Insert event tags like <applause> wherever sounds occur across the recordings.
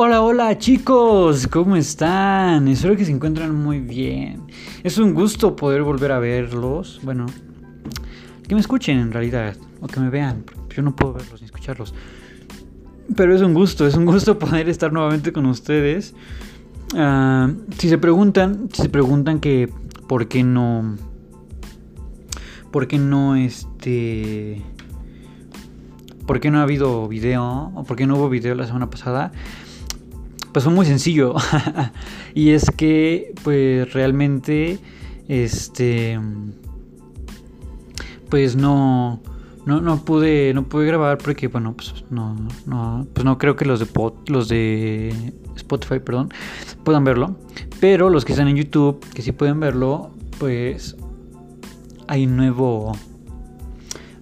Hola, hola chicos, ¿cómo están? Espero que se encuentran muy bien. Es un gusto poder volver a verlos. Bueno, que me escuchen en realidad, o que me vean. Yo no puedo verlos ni escucharlos. Pero es un gusto, es un gusto poder estar nuevamente con ustedes. Ah, si se preguntan, si se preguntan que por qué no, por qué no este, por qué no ha habido video o por qué no hubo video la semana pasada, pues fue muy sencillo. <laughs> y es que, pues realmente, este, pues no, no, no pude, no pude grabar porque, bueno, pues no, no, pues no creo que los de los de Spotify, perdón, puedan verlo. Pero los que están en YouTube, que sí pueden verlo, pues hay nuevo,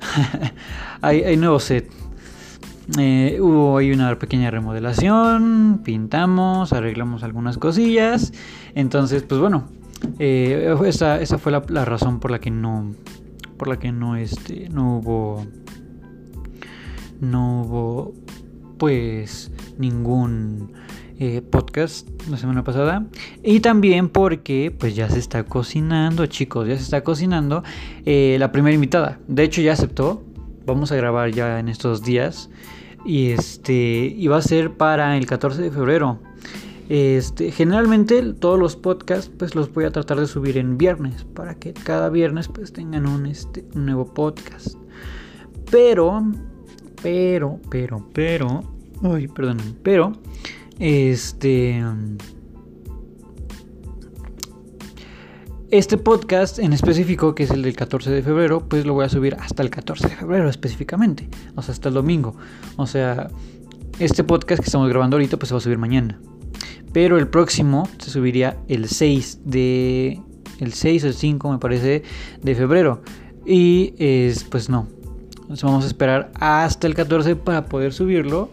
<laughs> hay, hay nuevo set. Eh, hubo ahí una pequeña remodelación, pintamos, arreglamos algunas cosillas. Entonces, pues bueno, eh, esa, fue la, razón por la que no, por la que no, este, no hubo, no hubo, pues ningún eh, podcast la semana pasada. Y también porque pues ya se está cocinando chicos ya se está cocinando la primera invitada. De hecho ya aceptó. Vamos a grabar ya en estos días y este y va a ser para el 14 de febrero. Este, generalmente todos los podcasts pues los voy a tratar de subir en viernes para que cada viernes pues tengan un, este, un nuevo podcast. Pero, pero, pero, pero, uy, perdón, pero, este, Este podcast en específico, que es el del 14 de febrero, pues lo voy a subir hasta el 14 de febrero específicamente, o sea, hasta el domingo. O sea, este podcast que estamos grabando ahorita, pues se va a subir mañana. Pero el próximo se subiría el 6 de... El 6 o el 5 me parece de febrero. Y es, pues no. Entonces vamos a esperar hasta el 14 para poder subirlo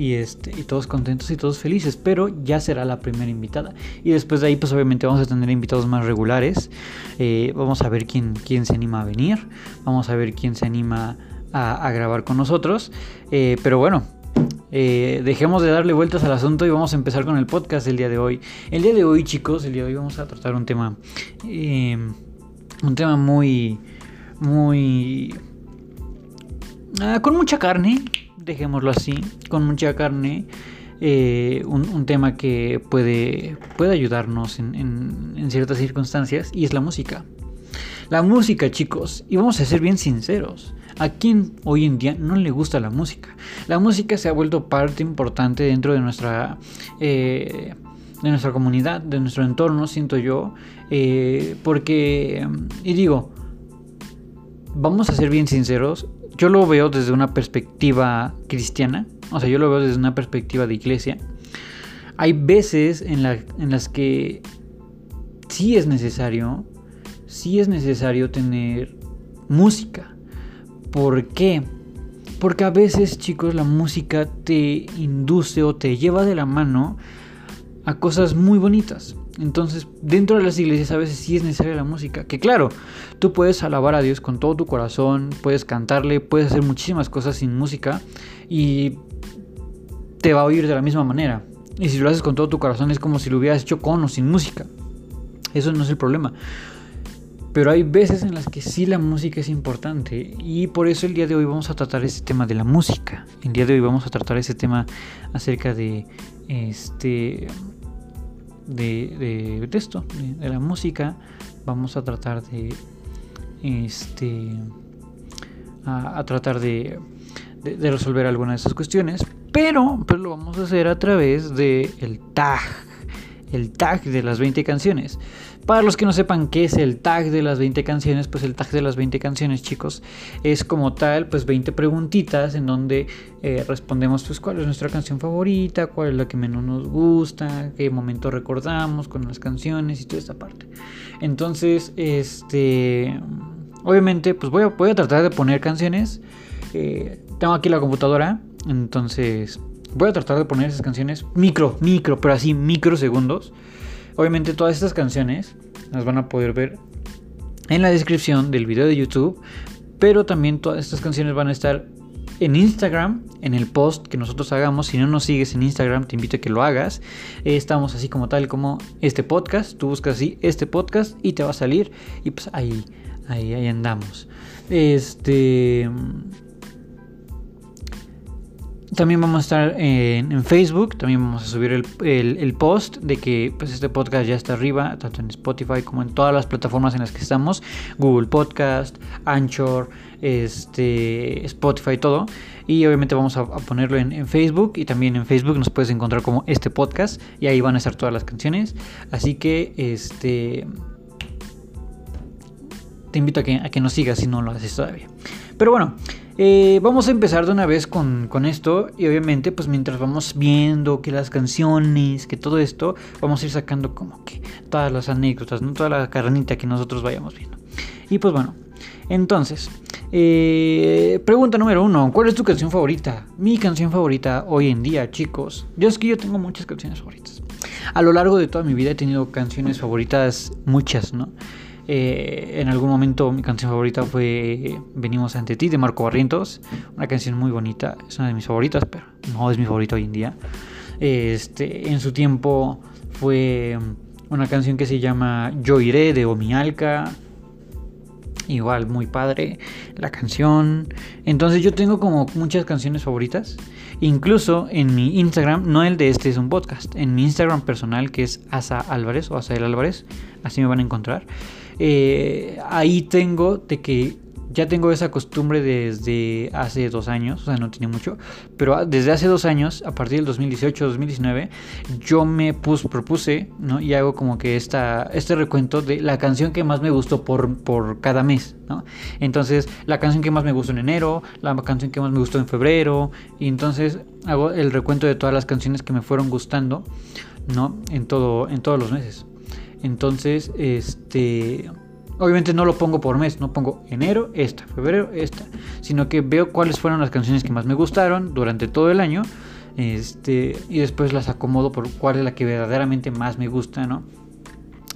y, este, y todos contentos y todos felices, pero ya será la primera invitada. Y después de ahí, pues obviamente vamos a tener invitados más regulares. Eh, vamos a ver quién, quién se anima a venir, vamos a ver quién se anima a, grabar con nosotros. Eh, pero bueno, eh, dejemos de darle vueltas al asunto y vamos a empezar con el podcast del día de hoy. El día de hoy, chicos, el día de hoy vamos a tratar un tema, un tema muy, muy, ah, con mucha carne, dejémoslo así, con mucha carne. Eh, un, tema que puede, puede ayudarnos en, ciertas circunstancias y es la música. La música, chicos, y vamos a ser bien sinceros, ¿a quién hoy en día no le gusta la música? La música se ha vuelto parte importante dentro de nuestra, eh, de nuestra comunidad, de nuestro entorno, siento yo, eh, porque, y digo, vamos a ser bien sinceros, yo lo veo desde una perspectiva cristiana, o sea, yo lo veo desde una perspectiva de iglesia. Hay veces en, las que sí es necesario, sí es necesario tener música. ¿Por qué? Porque a veces, chicos, la música te induce o te lleva de la mano a cosas muy bonitas. Entonces, dentro de las iglesias a veces sí es necesaria la música. Que claro, tú puedes alabar a Dios con todo tu corazón, puedes cantarle, puedes hacer muchísimas cosas sin música y te va a oír de la misma manera. Y si lo haces con todo tu corazón es como si lo hubieras hecho con o sin música. Eso no es el problema. Pero hay veces en las que sí la música es importante y por eso el día de hoy vamos a tratar ese tema de la música. El día de hoy vamos a tratar ese tema acerca de este de, de, esto, de, la música. Vamos a tratar de este a, tratar de, de, resolver algunas de esas cuestiones. Pero lo vamos a hacer a través del el tag. El tag de las 20 canciones. Para los que no sepan qué es el tag de las 20 canciones, pues el tag de las 20 canciones, chicos, es como tal, pues 20 preguntitas en donde eh, respondemos pues cuál es nuestra canción favorita, cuál es la que menos nos gusta, qué momento recordamos con las canciones y toda esta parte. Entonces, este, obviamente, pues voy a, tratar de poner canciones. Eh, tengo aquí la computadora, entonces voy a tratar de poner esas canciones micro, micro, pero así microsegundos. Obviamente todas estas canciones las van a poder ver en la descripción del video de YouTube, pero también todas estas canciones van a estar en Instagram, en el post que nosotros hagamos, si no nos sigues en Instagram, te invito a que lo hagas. estamos así como tal como este podcast. Tú buscas así este podcast y te va a salir. Y pues ahí, ahí, ahí andamos. Este. También vamos a estar en, Facebook, también vamos a subir el, post de que pues, este podcast ya está arriba, tanto en Spotify como en todas las plataformas en las que estamos, Google Podcast, Anchor, este, Spotify, todo. Y obviamente vamos a, ponerlo en, Facebook y también en Facebook nos puedes encontrar como este podcast y ahí van a estar todas las canciones. Así que este te invito a que, a que nos sigas si no lo haces todavía. Pero bueno, eh, vamos a empezar de una vez con, esto y obviamente pues mientras vamos viendo que las canciones, que todo esto, vamos a ir sacando como que todas las anécdotas, toda la carnita que nosotros vayamos viendo. Y pues bueno, entonces, eh, pregunta número uno, ¿cuál es tu canción favorita? Mi canción favorita hoy en día, chicos. Yo es que yo tengo muchas canciones favoritas. A lo largo de toda mi vida he tenido canciones favoritas, muchas, ¿no? Eh, en algún momento mi canción favorita fue Venimos ante ti de Marco Barrientos, una canción muy bonita, es una de mis favoritas, pero no es mi favorita hoy en día. Este, en su tiempo fue una canción que se llama Yo iré de Omialca, igual muy padre la canción. Entonces yo tengo como muchas canciones favoritas. Incluso en mi Instagram, no el de este es un podcast, en mi Instagram personal que es Asa Álvarez o Asael Álvarez, así me van a encontrar. Eh, ahí tengo de que ya tengo esa costumbre desde hace dos años, o sea, no tiene mucho, pero desde hace dos años, a partir del 2018-2019, yo me propuse, ¿no? Y hago como que esta, este recuento de la canción que más me gustó por, por cada mes, ¿no? Entonces, la canción que más me gustó en enero, la canción que más me gustó en febrero, y entonces hago el recuento de todas las canciones que me fueron gustando, ¿no? En, todo, en todos los meses. Entonces, este... Obviamente no lo pongo por mes, no pongo enero, esta, febrero, esta, sino que veo cuáles fueron las canciones que más me gustaron durante todo el año, este, y después las acomodo por cuál es la que verdaderamente más me gusta, ¿no?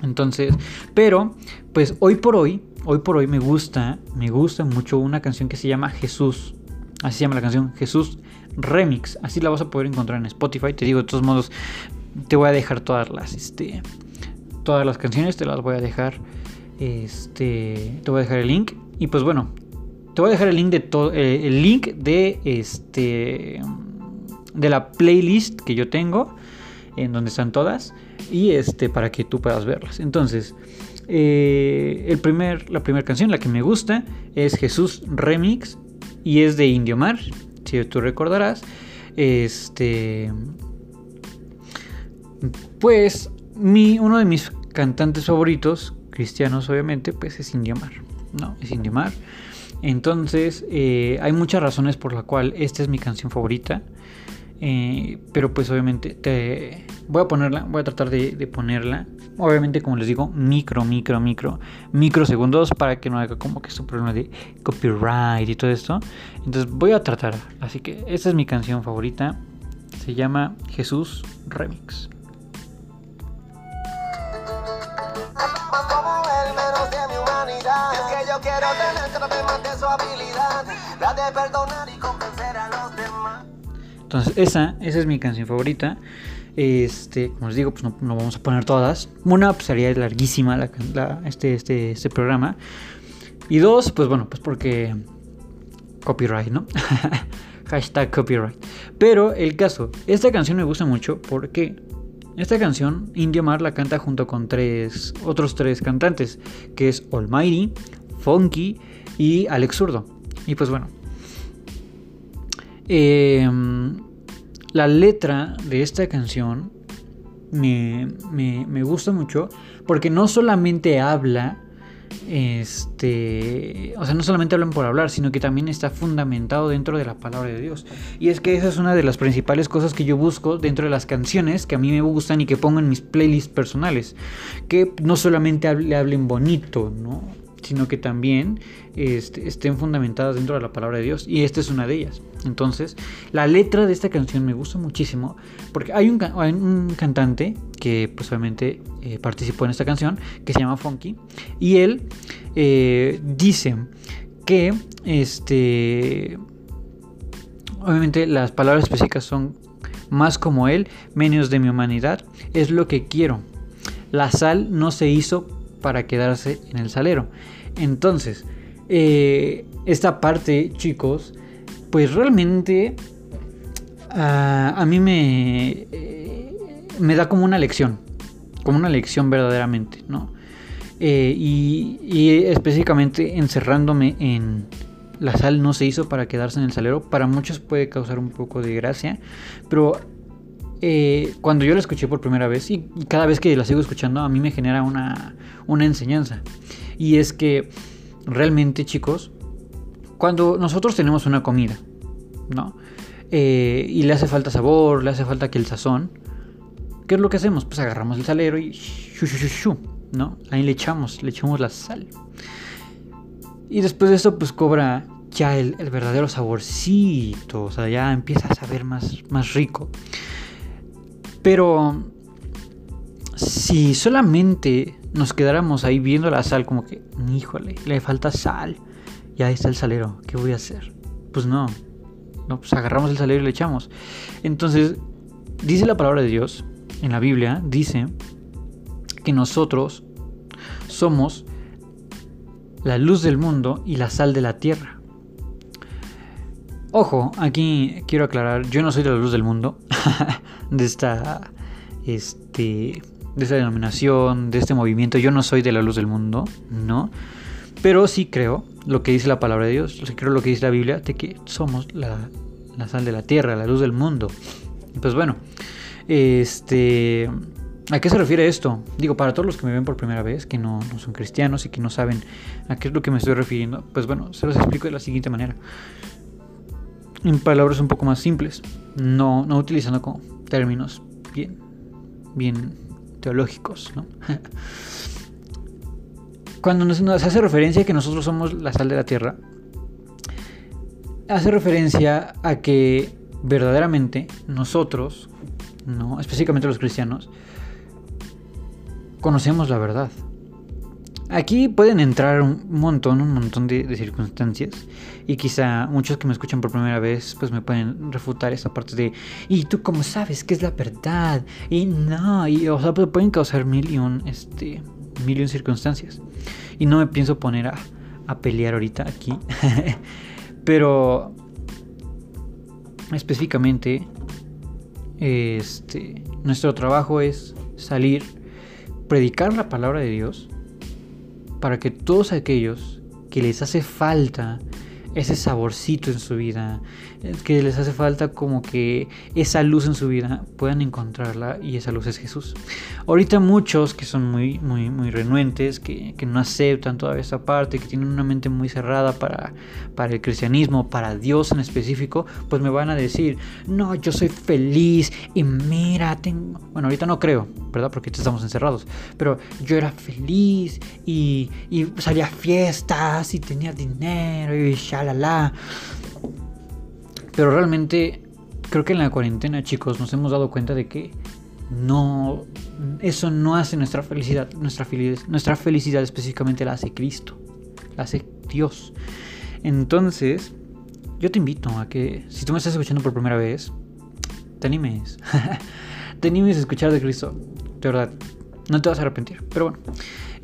Entonces, pero, pues hoy por hoy, hoy por hoy me gusta, me gusta mucho una canción que se llama Jesús, así se llama la canción Jesús Remix, así la vas a poder encontrar en Spotify, te digo, de todos modos, te voy a dejar todas las, este, todas las canciones te las voy a dejar. Este, te voy a dejar el link. Y pues bueno, te voy a dejar el link de todo. Eh, el link de este. De la playlist que yo tengo. En donde están todas. Y este. Para que tú puedas verlas. Entonces. Eh, el primer, la primera canción, la que me gusta, es Jesús Remix. Y es de Indio Mar. Si tú recordarás. Este. Pues mi, uno de mis cantantes favoritos, cristianos obviamente, pues es Mar ¿no? Es Mar Entonces, eh, hay muchas razones por la cual esta es mi canción favorita. Eh, pero pues obviamente te voy a ponerla, voy a tratar de, ponerla. Obviamente, como les digo, micro, micro, micro, micro segundos para que no haga como que es un problema de copyright y todo esto. Entonces voy a tratar. Así que esta es mi canción favorita. Se llama Jesús Remix. Entonces, esa, esa es mi canción favorita. Este, como les digo, pues no, vamos a poner todas. Una, pues sería larguísima la, este, este, este programa. Y dos, pues bueno, pues porque copyright, ¿no? <laughs> Hashtag copyright. Pero el caso, esta canción me gusta mucho porque esta canción Indio Mar la canta junto con tres, otros tres cantantes, que es Almighty, Funky y Alex Zurdo. Y pues bueno. Em, la letra de esta canción me, me, gusta mucho porque no solamente habla este, o sea, no solamente hablan por hablar, sino que también está fundamentado dentro de la palabra de Dios. Y es que esa es una de las principales cosas que yo busco dentro de las canciones que a mí me gustan y que pongo en mis playlists personales, que no solamente le hablen bonito, ¿no? Sino que también este, estén fundamentadas dentro de la palabra de Dios. Y esta es una de ellas. Entonces, la letra de esta canción me gusta muchísimo porque hay un, cantante que pues obviamente eh, participó en esta canción que se llama Funky y él eh, dice que este Obviamente las palabras específicas son más como Él, menos de mi humanidad, es lo que quiero. La sal no se hizo para quedarse en el salero. Entonces, eh, esta parte, chicos, pues realmente ah, a mí me, eh, me da como una lección, como una lección verdaderamente, ¿no? Eh, y, y, específicamente encerrándome en la sal no se hizo para quedarse en el salero, para muchos puede causar un poco de gracia, pero cuando yo la escuché por primera vez y, cada vez que la sigo escuchando a mí me genera una, una enseñanza. Y es que realmente chicos, cuando nosotros tenemos una comida, ¿no? Eh, y le hace falta sabor, le hace falta que el sazón, ¿qué es lo que hacemos? Pues agarramos el salero y shu, shu, shu, ¿no? Ahí le echamos, le echamos la sal. Y después de eso, pues cobra ya el, verdadero saborcito, o sea, ya empieza a saber más, más rico. Pero si solamente nos quedáramos ahí viendo la sal como que, híjole, le falta sal. Ya está el salero, ¿qué voy a hacer? Pues no, no, pues agarramos el salero y le echamos. Entonces, dice la palabra de Dios en la Biblia, dice que nosotros somos la luz del mundo y la sal de la tierra. Ojo, aquí quiero aclarar, yo no soy de la luz del mundo, <laughs> de esta, este, de esta denominación, de este movimiento. Yo no soy de la luz del mundo, ¿no? Pero sí creo lo que dice la palabra de Dios, sí creo lo que dice la Biblia, de que somos la, sal de la tierra, la luz del mundo. Pues bueno, este... ¿A qué se refiere esto? Digo, para todos los que me ven por primera vez, que no, no, son cristianos y que no saben a qué es lo que me estoy refiriendo, pues bueno, se los explico de la siguiente manera. En palabras un poco más simples, no, no utilizando como términos bien, bien teológicos. <laughs> Cuando nos, hace referencia a que nosotros somos la sal de la tierra, hace referencia a que verdaderamente nosotros, ¿no? específicamente los cristianos, conocemos la verdad. Aquí pueden entrar un montón, un montón de, circunstancias y quizá muchos que me escuchan por primera vez pues me pueden refutar esa parte de ¿y tú cómo sabes que es la verdad? Y no, y o sea, pues, pueden causar mil y un, este, mil y un circunstancias. Y no me pienso poner a, a pelear ahorita aquí. <laughs> Pero específicamente este, nuestro trabajo es salir, predicar la palabra de Dios para que todos aquellos que les hace falta ese saborcito en su vida, que les hace falta como que esa luz en su vida puedan encontrarla y esa luz es Jesús. Ahorita muchos que son muy, muy, muy renuentes, que, no aceptan toda esa parte, que tienen una mente muy cerrada para, para el cristianismo, para Dios en específico, pues me van a decir, no, yo soy feliz y mira, tengo... Bueno, ahorita no creo, ¿verdad? Porque estamos encerrados, pero yo era feliz y, y salía a fiestas y tenía dinero y shalala. Pero realmente creo que en la cuarentena, chicos, nos hemos dado cuenta de que no eso no hace nuestra felicidad, nuestra felicidad, nuestra felicidad específicamente la hace Cristo, la hace Dios. Entonces, yo te invito a que si tú me estás escuchando por primera vez, te animes. <laughs> te animes a escuchar de Cristo. De verdad, no te vas a arrepentir. Pero bueno,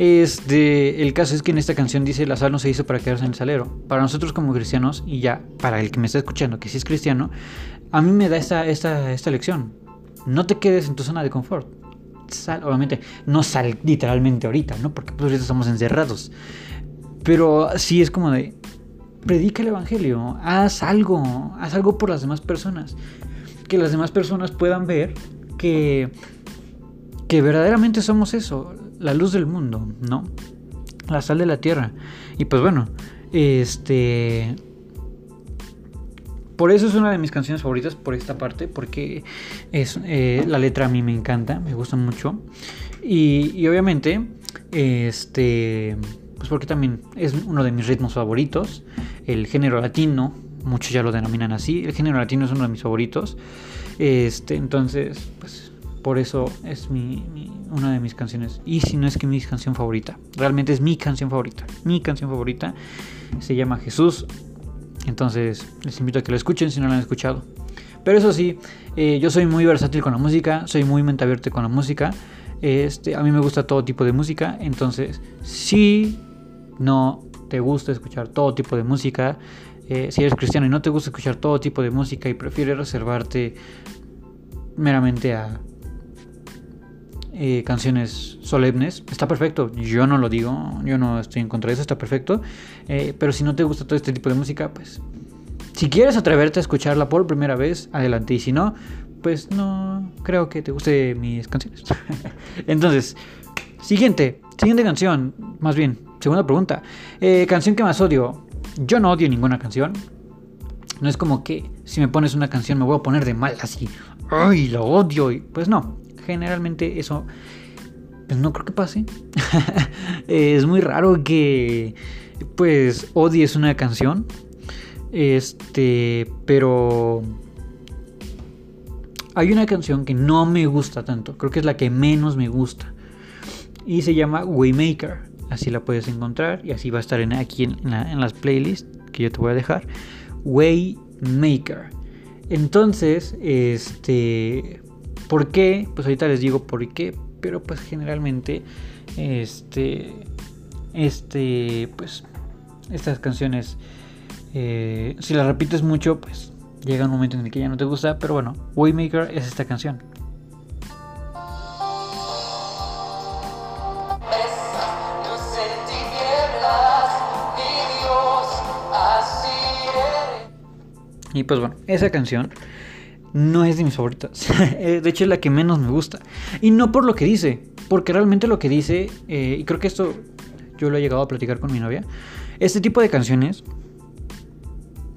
este, el caso es que en esta canción dice la sal no se hizo para quedarse en el salero. Para nosotros como cristianos, y ya para el que me está escuchando, que sí es cristiano, a mí me da esta, esta, esta lección. No te quedes en tu zona de confort. Sal, obviamente, no sal literalmente ahorita, ¿no? Porque pues ahorita estamos encerrados. Pero sí es como de, predica el Evangelio, haz algo, haz algo por las demás personas. Que las demás personas puedan ver que, que verdaderamente somos eso, la luz del mundo, ¿no? La sal de la tierra. Y pues bueno, este... Por eso es una de mis canciones favoritas por esta parte, porque es, eh, la letra a mí me encanta, me gusta mucho. Y, obviamente, este, pues porque también es uno de mis ritmos favoritos. El género latino, muchos ya lo denominan así. El género latino es uno de mis favoritos. Este, entonces, pues por eso es mi, una de mis canciones. Y si no es que mi canción favorita. Realmente es mi canción favorita. Mi canción favorita se llama Jesús Entonces les invito a que lo escuchen si no lo han escuchado. Pero eso sí, eh, yo soy muy versátil con la música, soy muy mente abierta con la música. Este, a mí me gusta todo tipo de música, entonces si no te gusta escuchar todo tipo de música, eh, si eres cristiano y no te gusta escuchar todo tipo de música y prefieres reservarte meramente a eh, canciones solemnes, está perfecto. Yo no lo digo, yo no estoy en contra de eso, está perfecto. Eh, pero si no te gusta todo este tipo de música, pues si quieres atreverte a escucharla por primera vez, adelante. Y si no, pues no creo que te guste mis canciones. <laughs> Entonces, siguiente, siguiente canción, más bien, segunda pregunta. Eh, canción que más odio. Yo no odio ninguna canción. No es como que si me pones una canción me voy a poner de mal así. ¡Ay, lo odio! Pues no, generalmente eso pues no creo que pase. <laughs> es muy raro que pues odies una canción. Este, pero hay una canción que no me gusta tanto, creo que es la que menos me gusta. Y se llama Waymaker. Así la puedes encontrar y así va a estar aquí en, en las playlists que yo te voy a dejar. Waymaker. Entonces, este, ¿Por qué? Pues ahorita les digo por qué, pero pues generalmente este este pues estas canciones eh, si las repites mucho pues llega un momento en el que ya no te gusta pero bueno Waymaker es esta canción y pues bueno esa canción no es de mis favoritas. <laughs> Eh, de hecho, es la que menos me gusta. Y no por lo que dice, porque realmente lo que dice, eh, y creo que esto yo lo he llegado a platicar con mi novia, este tipo de canciones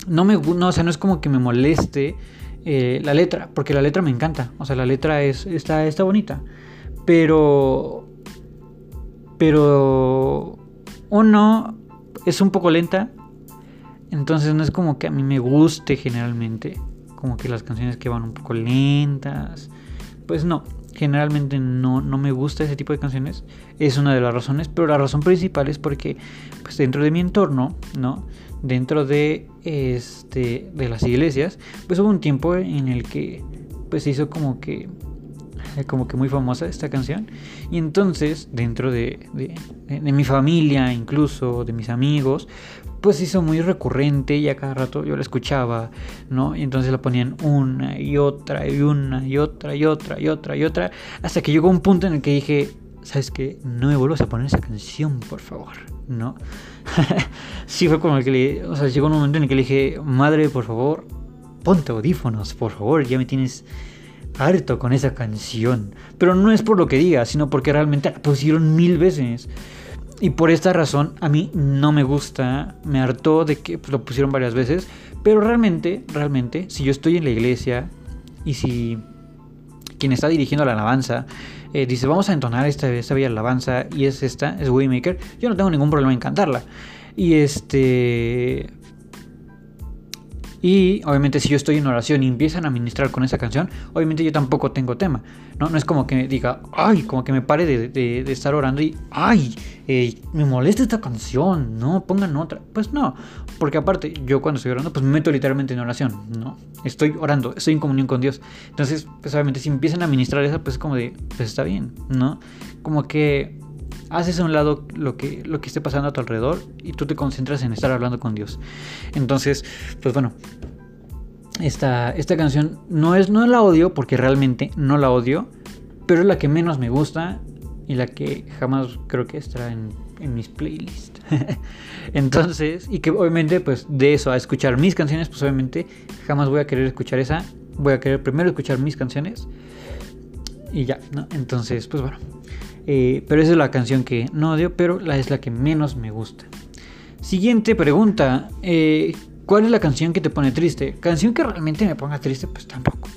no me no, o sea, no es como que me moleste eh, la letra, porque la letra me encanta. O sea, la letra es, está, está bonita. Pero. Pero. Uno es un poco lenta. Entonces no es como que a mí me guste generalmente como que las canciones que van un poco lentas. Pues no, generalmente no, no me gusta ese tipo de canciones. Es una de las razones, pero la razón principal es porque pues dentro de mi entorno, ¿no? Dentro de este de las iglesias, pues hubo un tiempo en el que pues se hizo como que como que muy famosa esta canción y entonces dentro de, de, de, mi familia incluso de mis amigos pues hizo muy recurrente y a cada rato yo la escuchaba, ¿no? Y entonces la ponían una y otra y una y otra y otra y otra y otra, hasta que llegó un punto en el que dije, ¿sabes qué? No me vuelvas a poner esa canción, por favor, ¿no? <laughs> sí fue como el que le, o sea, llegó un momento en el que le dije, madre, por favor, ponte audífonos, por favor, ya me tienes harto con esa canción. Pero no es por lo que diga, sino porque realmente la pusieron mil veces. Y por esta razón a mí no me gusta, me hartó de que pues, lo pusieron varias veces, pero realmente, realmente, si yo estoy en la iglesia y si quien está dirigiendo la alabanza eh, dice vamos a entonar esta, esta bella alabanza y es esta, es Waymaker, yo no tengo ningún problema en cantarla. Y este, y obviamente si yo estoy en oración y empiezan a ministrar con esa canción, obviamente yo tampoco tengo tema. No, no es como que diga, ay, como que me pare de, estar orando y, ay, eh, me molesta esta canción, no, pongan otra. Pues no, porque aparte yo cuando estoy orando, pues me meto literalmente en oración, ¿no? Estoy orando, estoy en comunión con Dios. Entonces, pues obviamente si empiezan a ministrar esa, pues como de, pues está bien, ¿no? Como que haces a un lado lo que, lo que esté pasando a tu alrededor y tú te concentras en estar hablando con Dios. Entonces, pues bueno, esta, esta canción no, es, no la odio porque realmente no la odio, pero es la que menos me gusta y la que jamás creo que estará en, en mis playlists. <laughs> Entonces, y que obviamente pues de eso a escuchar mis canciones, pues obviamente jamás voy a querer escuchar esa. Voy a querer primero escuchar mis canciones y ya, ¿no? Entonces, pues bueno. Eh, pero esa es la canción que no odio, pero la es la que menos me gusta. Siguiente pregunta. Eh, ¿Cuál es la canción que te pone triste? Canción que realmente me ponga triste, pues tampoco.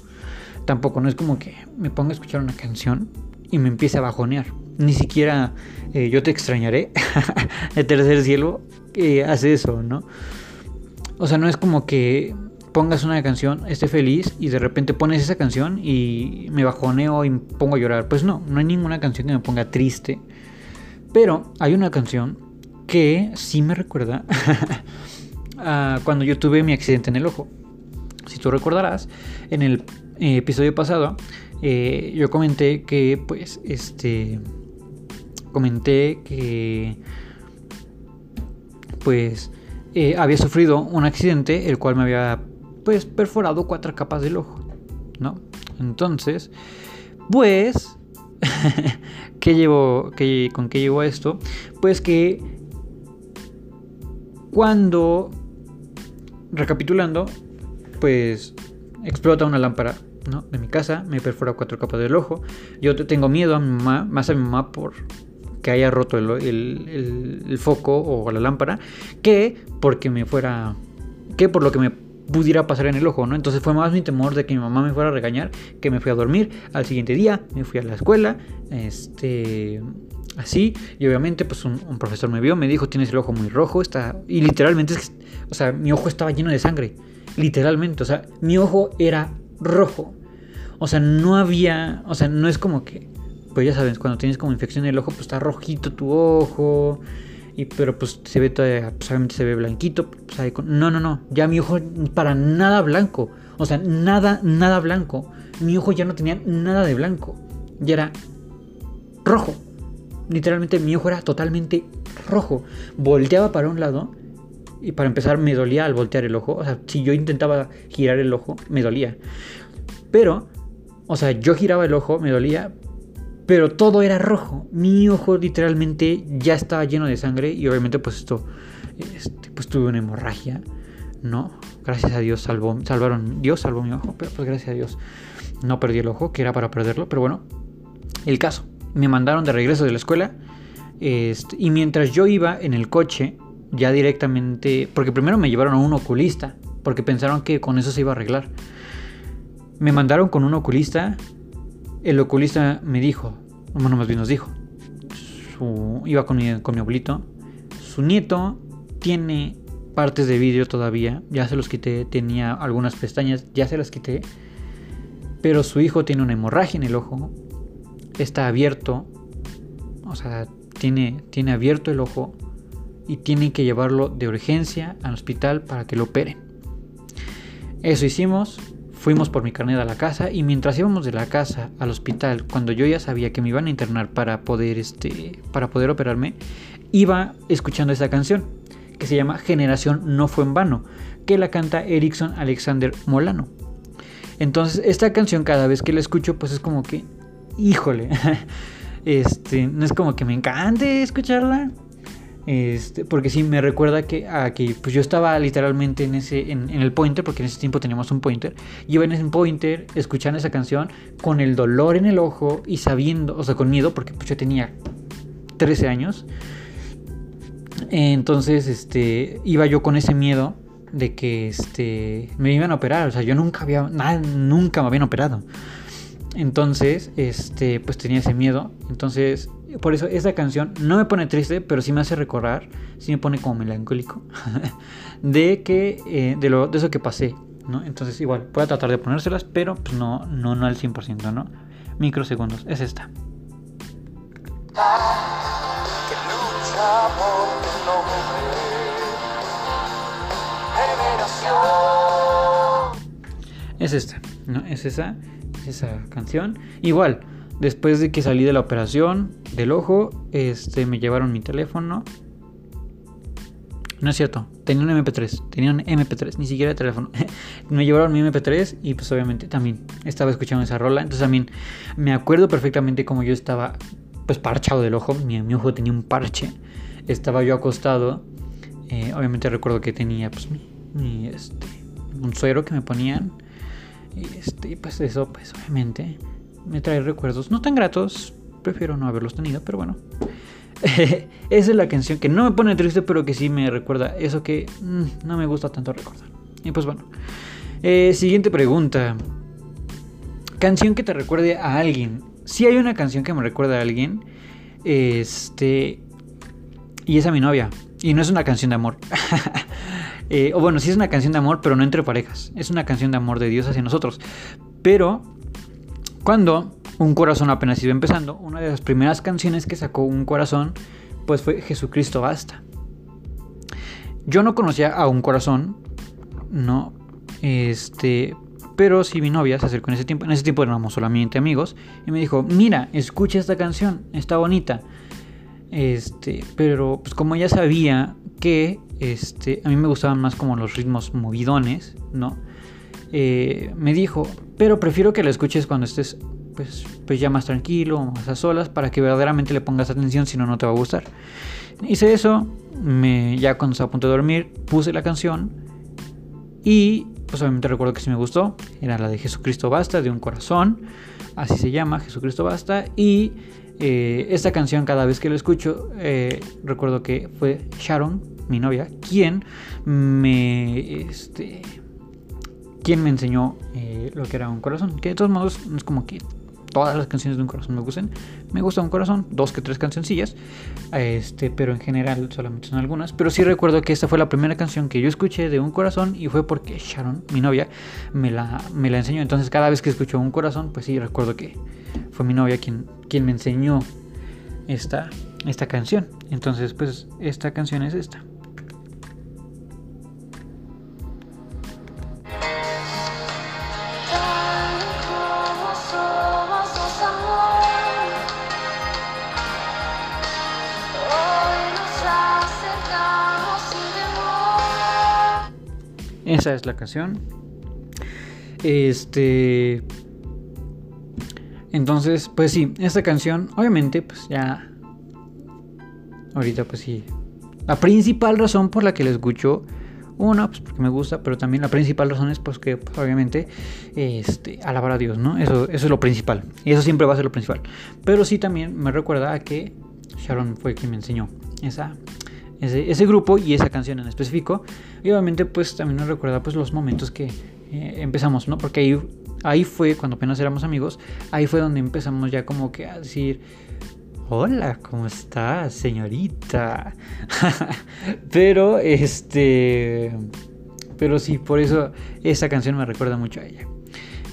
Tampoco, no es como que me ponga a escuchar una canción y me empiece a bajonear. Ni siquiera eh, yo te extrañaré <laughs> de tercer cielo hace eso, ¿no? O sea, no es como que pongas una canción, esté feliz y de repente pones esa canción y me bajoneo y pongo a llorar. Pues no, no hay ninguna canción que me ponga triste. Pero hay una canción que sí me recuerda <laughs> cuando yo tuve mi accidente en el ojo. Si tú recordarás, en el eh, episodio pasado eh, yo comenté que, pues, este, comenté que, pues, eh, había sufrido un accidente el cual me había, pues, perforado cuatro capas del ojo, ¿no? Entonces, pues, <laughs> ¿qué llevo, qué, ¿con qué llevo esto? Pues que cuando, recapitulando, pues explota una lámpara ¿no? de mi casa, me perfora cuatro capas del ojo. Yo tengo miedo a mi mamá, más a mi mamá por que haya roto el, foco o la lámpara, que porque me fuera, que por lo que me pudiera pasar en el ojo, ¿no? Entonces fue más mi temor de que mi mamá me fuera a regañar, que me fui a dormir. Al siguiente día me fui a la escuela, este, así, y obviamente pues un, profesor me vio, me dijo, tienes el ojo muy rojo, está, y literalmente, o sea, mi ojo estaba lleno de sangre, literalmente, o sea, mi ojo era rojo. O sea, no había, o sea, no es como que, pues ya sabes, cuando tienes como infección en el ojo, pues está rojito tu ojo, y pero pues se ve todavía, pues obviamente se ve blanquito, pues, no, no, no, ya mi ojo para nada blanco, o sea, nada, nada blanco, mi ojo ya no tenía nada de blanco, ya era rojo, literalmente mi ojo era totalmente rojo, volteaba para un lado y para empezar me dolía al voltear el ojo. O sea, si yo intentaba girar el ojo, me dolía. Pero, o sea, yo giraba el ojo, me dolía, pero todo era rojo. Mi ojo literalmente ya estaba lleno de sangre y obviamente pues esto, este, pues tuve una hemorragia, ¿no? Gracias a Dios salvó, salvaron, Dios salvó mi ojo, pero pues gracias a Dios no perdí el ojo, que era para perderlo, pero bueno, el caso, me mandaron de regreso de la escuela este, y mientras yo iba en el coche, ya directamente, porque primero me llevaron a un oculista, porque pensaron que con eso se iba a arreglar. Me mandaron con un oculista, el oculista me dijo, bueno, más bien nos dijo, iba con mi, con abuelito, su nieto tiene partes de vidrio todavía, ya se los quité, tenía algunas pestañas, ya se las quité, pero su hijo tiene una hemorragia en el ojo, está abierto, o sea, tiene, tiene abierto el ojo y tienen que llevarlo de urgencia al hospital para que lo operen. Eso hicimos, fuimos por mi carnet a la casa y mientras íbamos de la casa al hospital, cuando yo ya sabía que me iban a internar para poder, este, para poder operarme, iba escuchando esa canción que se llama Generación no fue en vano, que la canta Erickson Alexander Molano. Entonces, esta canción cada vez que la escucho, pues es como que, híjole, <laughs> este, no es como que me encante escucharla, este, porque sí me recuerda que, a pues yo estaba literalmente en ese en, el pointer, porque en ese tiempo teníamos un pointer. Yo en ese pointer escuchando esa canción con el dolor en el ojo y sabiendo, o sea, con miedo, porque pues yo tenía 13 años. Entonces, este, iba yo con ese miedo de que este, me iban a operar. O sea, yo nunca había, nada, nunca me habían operado. Entonces, este, pues tenía ese miedo. Entonces, por eso esa canción no me pone triste, pero sí me hace recordar, sí me pone como melancólico <laughs> de que eh, de, lo, de eso que pasé, ¿no? Entonces igual, voy a tratar de ponérselas, pero pues no, no, no al 100%, ¿no? Microsegundos, es esta. Es esta, ¿no? Es esa, es esa canción. Igual, Después de que salí de la operación del ojo, este, me llevaron mi teléfono. No es cierto, tenía un MP3, tenía un MP3, ni siquiera teléfono. <laughs> me llevaron mi MP3 y pues obviamente también estaba escuchando esa rola. Entonces también me acuerdo perfectamente como yo estaba pues parchado del ojo, mi, ojo tenía un parche. Estaba yo acostado. Eh, obviamente recuerdo que tenía pues mi, este, un suero que me ponían. Y este, pues eso, pues obviamente me trae recuerdos no tan gratos. Prefiero no haberlos tenido, pero bueno. <laughs> Esa es la canción que no me pone triste, pero que sí me recuerda eso que mm, no me gusta tanto recordar. Y pues bueno. Eh, siguiente pregunta. Canción que te recuerde a alguien. Si hay una canción que me recuerda a alguien. Este. Y es a mi novia. Y no es una canción de amor. <laughs> Eh, o bueno, sí es una canción de amor, pero no entre parejas. Es una canción de amor de Dios hacia nosotros. Pero cuando Un Corazón apenas iba empezando, una de las primeras canciones que sacó Un Corazón, pues fue Jesucristo Basta. yo no conocía a un corazón, no, este, pero sí mi novia se acercó en ese tiempo, en ese tiempo éramos solamente amigos, y me dijo, mira, escucha esta canción, está bonita. Este, pero pues como ella sabía que este, a mí me gustaban más como los ritmos movidones, ¿no? Eh, me dijo, pero prefiero que la escuches cuando estés pues, pues ya más tranquilo, más a solas, para que verdaderamente le pongas atención, si no, no te va a gustar. Hice eso, me, ya cuando estaba a punto de dormir, puse la canción y pues obviamente recuerdo que sí me gustó, era la de Jesucristo Basta, de un corazón, así se llama, Jesucristo Basta, y eh, esta canción cada vez que la escucho, eh, recuerdo que fue Sharon, mi novia, quien me, este, quien me enseñó eh, lo que era un corazón, que de todos modos no es como que todas las canciones de un corazón me gusten. Me gusta un corazón, dos que tres cancioncillas, este, pero en general solamente son algunas. Pero sí recuerdo que esta fue la primera canción que yo escuché de un corazón y fue porque Sharon, mi novia, me la, me la enseñó. Entonces cada vez que escucho un corazón, pues sí recuerdo que fue mi novia quien, quien me enseñó esta, esta canción. Entonces pues esta canción es esta. Esa es la canción. Este. Entonces, pues sí, esta canción, obviamente, pues ya. Ahorita, pues sí. La principal razón por la que la escucho. Una, pues porque me gusta, pero también la principal razón es pues que obviamente este, alabar a Dios, ¿no? Eso, eso es lo principal. Y eso siempre va a ser lo principal. Pero sí también me recuerda a que Sharon fue quien me enseñó esa, ese, grupo y esa canción en específico. Y obviamente pues también nos recuerda pues los momentos que eh, empezamos, ¿no? Porque ahí, ahí fue cuando apenas éramos amigos, ahí fue donde empezamos ya como que a decir, hola, ¿cómo estás, señorita? <laughs> pero este... Pero sí, por eso esa canción me recuerda mucho a ella.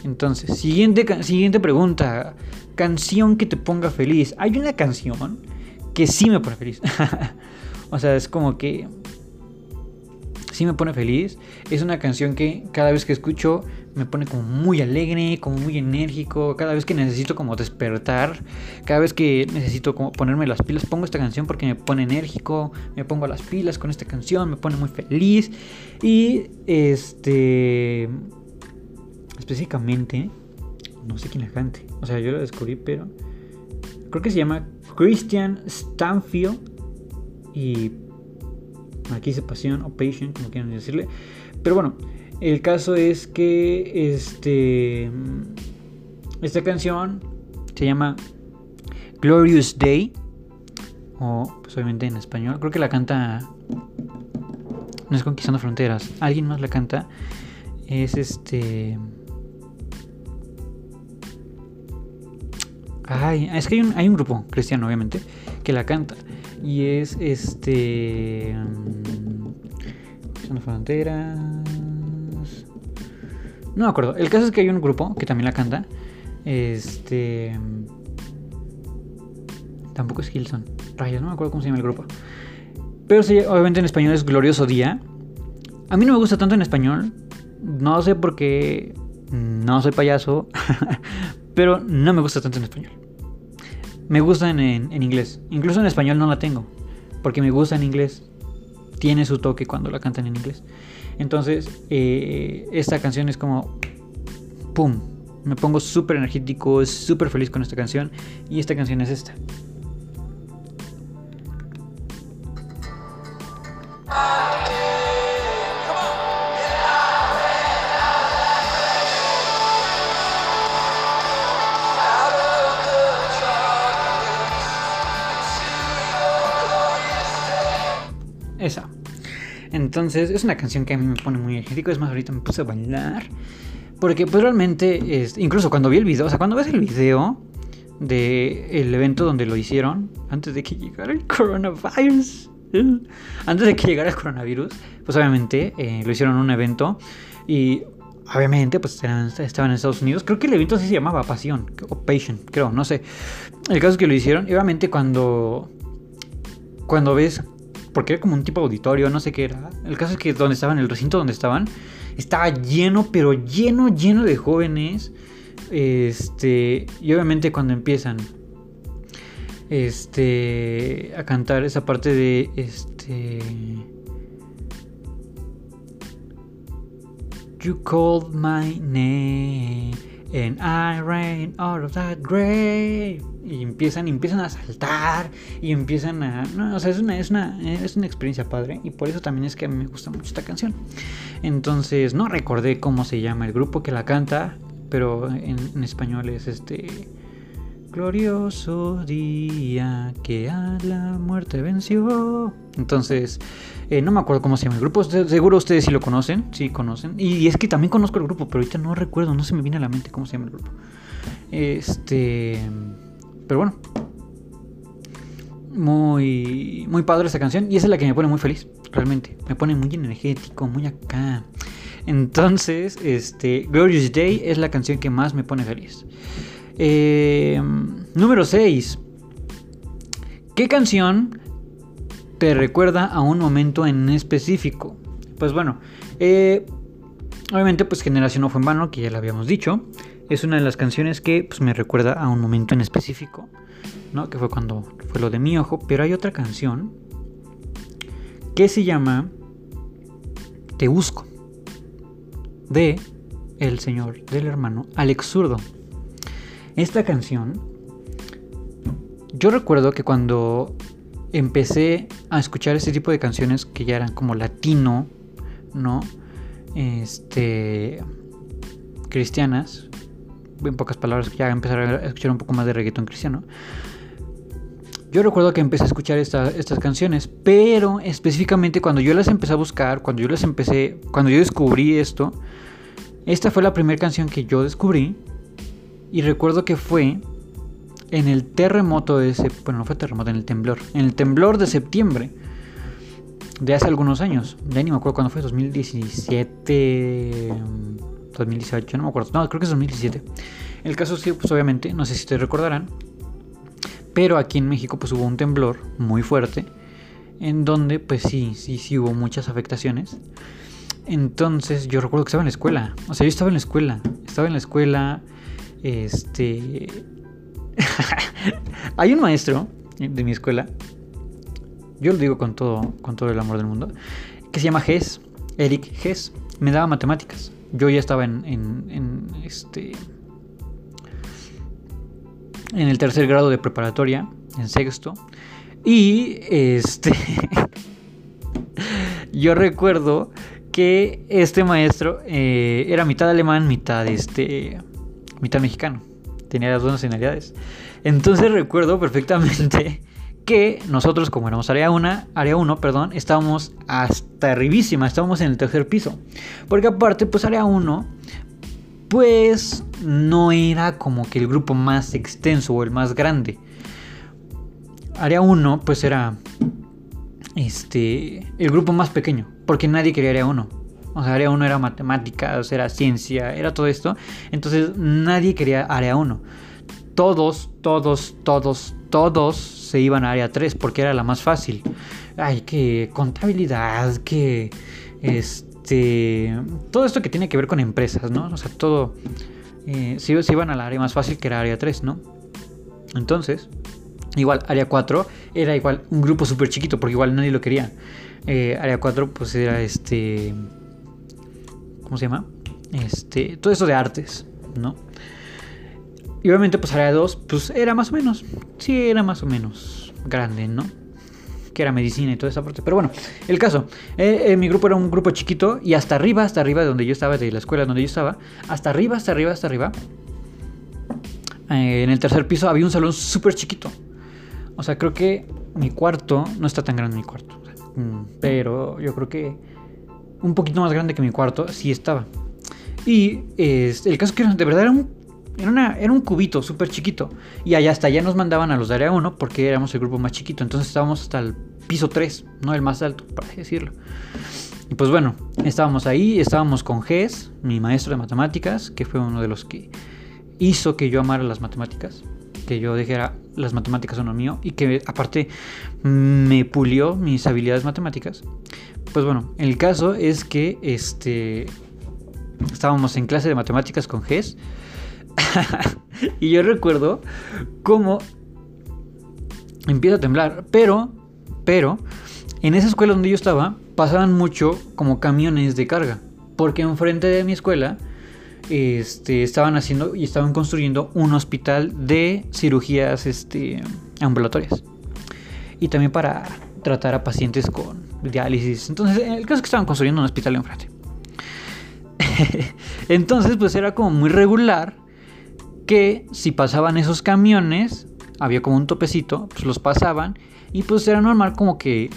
Entonces, siguiente, siguiente pregunta. Canción que te ponga feliz. Hay una canción que sí me pone feliz. <laughs> O sea, es como que sí me pone feliz. Es una canción que cada vez que escucho me pone como muy alegre, como muy enérgico. Cada vez que necesito como despertar, cada vez que necesito como ponerme las pilas, pongo esta canción porque me pone enérgico, me pongo las pilas con esta canción, me pone muy feliz. Y este específicamente no sé quién la cante. O sea, yo la descubrí, pero creo que se llama Christian Stanfield y aquí dice pasión o passion, como quieran decirle. Pero bueno, el caso es que este esta canción se llama Glorious Day o pues obviamente en español. Creo que la canta no es Conquistando Fronteras, alguien más la canta. Es este Ay, es que hay un grupo cristiano, obviamente, que la canta. Y es este. Son fronteras. No me acuerdo. El caso es que hay un grupo que también la canta. Este. Tampoco es Hilson. Rayos, no me acuerdo cómo se llama el grupo. Pero sí, obviamente en español es Glorioso Día. A mí no me gusta tanto en español. No sé por qué. No soy payaso. <laughs> pero no me gusta tanto en español me gusta en, inglés. Incluso en español no la tengo. Porque me gusta en inglés. Tiene su toque cuando la cantan en inglés. Entonces, eh, esta canción es como... ¡Pum! Me pongo súper energético, súper feliz con esta canción. Y esta canción es esta. Entonces, es una canción que a mí me pone muy energético. Es más, ahorita me puse a bailar. Porque, pues realmente, es, incluso cuando vi el video, o sea, cuando ves el video del el evento donde lo hicieron, antes de que llegara el coronavirus, <laughs> antes de que llegara el coronavirus, pues obviamente eh, lo hicieron en un evento y obviamente pues estaban en Estados Unidos. Creo que el evento así se llamaba Pasión o Passion, creo, no sé. El caso es que lo hicieron y obviamente cuando cuando ves porque era como un tipo auditorio, no sé qué era. El caso es que donde estaban, el recinto donde estaban, estaba lleno, pero lleno, lleno de jóvenes. Este, y obviamente cuando empiezan este a cantar esa parte de este You called my name and I ran out of that grave. Y empiezan, empiezan a saltar y empiezan a. No, o sea, es una, es, una, es una experiencia padre. Y por eso también es que a mí me gusta mucho esta canción. Entonces, no recordé cómo se llama el grupo que la canta. Pero en, en español es este. Glorioso día que a la muerte venció. Entonces, eh, no me acuerdo cómo se llama el grupo. Seguro ustedes sí lo conocen. Sí, conocen. Y es que también conozco el grupo, pero ahorita no recuerdo. No se me viene a la mente cómo se llama el grupo. Este. Pero bueno. Muy, muy padre esta canción. Y esa es la que me pone muy feliz. Realmente. Me pone muy energético, muy acá. Entonces, este. Glorious Day es la canción que más me pone feliz. Eh, número 6. ¿Qué canción te recuerda a un momento en específico? Pues bueno, eh, obviamente pues Generación no fue en vano, que ya lo habíamos dicho. Es una de las canciones que pues, me recuerda a un momento en específico, ¿no? Que fue cuando fue lo de mi ojo. Pero hay otra canción que se llama Te busco, de el señor del hermano Alex Zurdo. Esta canción, yo recuerdo que cuando empecé a escuchar este tipo de canciones que ya eran como latino, ¿no? Este. cristianas. En pocas palabras, ya empezar a escuchar un poco más de reggaetón cristiano. Yo recuerdo que empecé a escuchar estas canciones, pero específicamente cuando yo las empecé a buscar, cuando yo las empecé, cuando yo descubrí esto, esta fue la primera canción que yo descubrí y recuerdo que fue en el terremoto de ese, bueno, no fue terremoto, en el temblor, en el temblor de septiembre de hace algunos años. Ya ni me acuerdo cuándo fue, 2017, 2018, no me acuerdo. No, creo que es 2017. El caso es que, pues obviamente, no sé si ustedes recordarán, pero aquí en México pues hubo un temblor muy fuerte, en donde pues sí, sí, sí hubo muchas afectaciones. Entonces yo recuerdo que estaba en la escuela, o sea, yo estaba en la escuela, estaba en la escuela, este. <laughs> Hay un maestro de mi escuela, yo lo digo con todo, con todo el amor del mundo, que se llama Gess, Eric Gess. Me daba matemáticas. Yo ya estaba en, en, este. En el tercer grado de preparatoria, en sexto. Y este. <laughs> yo recuerdo que este maestro eh, era mitad alemán, mitad este mitad mexicano. Tenía las dos nacionalidades. Entonces recuerdo perfectamente <laughs> que nosotros, como éramos área 1, área 1, perdón, estábamos hasta arribísima, estábamos en el tercer piso. Porque aparte, pues área 1, pues no era como que el grupo más extenso o el más grande. Área 1, pues era este el grupo más pequeño, porque nadie quería área 1. O sea, área 1 era matemáticas, era ciencia, era todo esto. Entonces nadie quería área 1. Todos, todos, todos, todos se iban a área 3 porque era la más fácil. Ay, que contabilidad, que este. Todo esto que tiene que ver con empresas, ¿no? O sea, todo. Eh, se, iban a la área más fácil que era área 3, ¿no? Entonces, igual, área 4 era igual un grupo súper chiquito porque igual nadie lo quería. Eh, área 4 pues era este ¿cómo se llama? Este, todo eso de artes, ¿no? Y obviamente pues área 2 pues era más o menos, sí era más o menos grande, ¿no? Que era medicina y toda esa parte. Pero bueno, el caso, eh, eh, mi grupo era un grupo chiquito y hasta arriba, hasta arriba de donde yo estaba, de la escuela donde yo estaba, hasta arriba, hasta arriba, hasta arriba, eh, en el tercer piso había un salón súper chiquito. O sea, creo que mi cuarto, no está tan grande mi cuarto, mm, pero yo creo que un poquito más grande que mi cuarto, sí estaba. Y el caso que de verdad era un, era era un cubito súper chiquito. Y allá hasta allá nos mandaban a los de área 1 porque éramos el grupo más chiquito. Entonces estábamos hasta el piso 3, no el más alto, para decirlo. Y pues bueno, estábamos ahí, estábamos con Gess, mi maestro de matemáticas, que fue uno de los que hizo que yo amara las matemáticas. Que yo dijera las matemáticas son lo mío y que aparte me pulió mis habilidades matemáticas. Pues bueno, el caso es que este estábamos en clase de matemáticas con GES <laughs> y yo recuerdo cómo empieza a temblar, pero pero en esa escuela donde yo estaba pasaban mucho como camiones de carga, porque enfrente de mi escuela este, estaban haciendo y estaban construyendo un hospital de cirugías este, ambulatorias. Y también para tratar a pacientes con diálisis. Entonces, el caso es que estaban construyendo un hospital enfrente. <laughs> Entonces, pues era como muy regular que si pasaban esos camiones, había como un topecito, pues los pasaban y pues era normal como que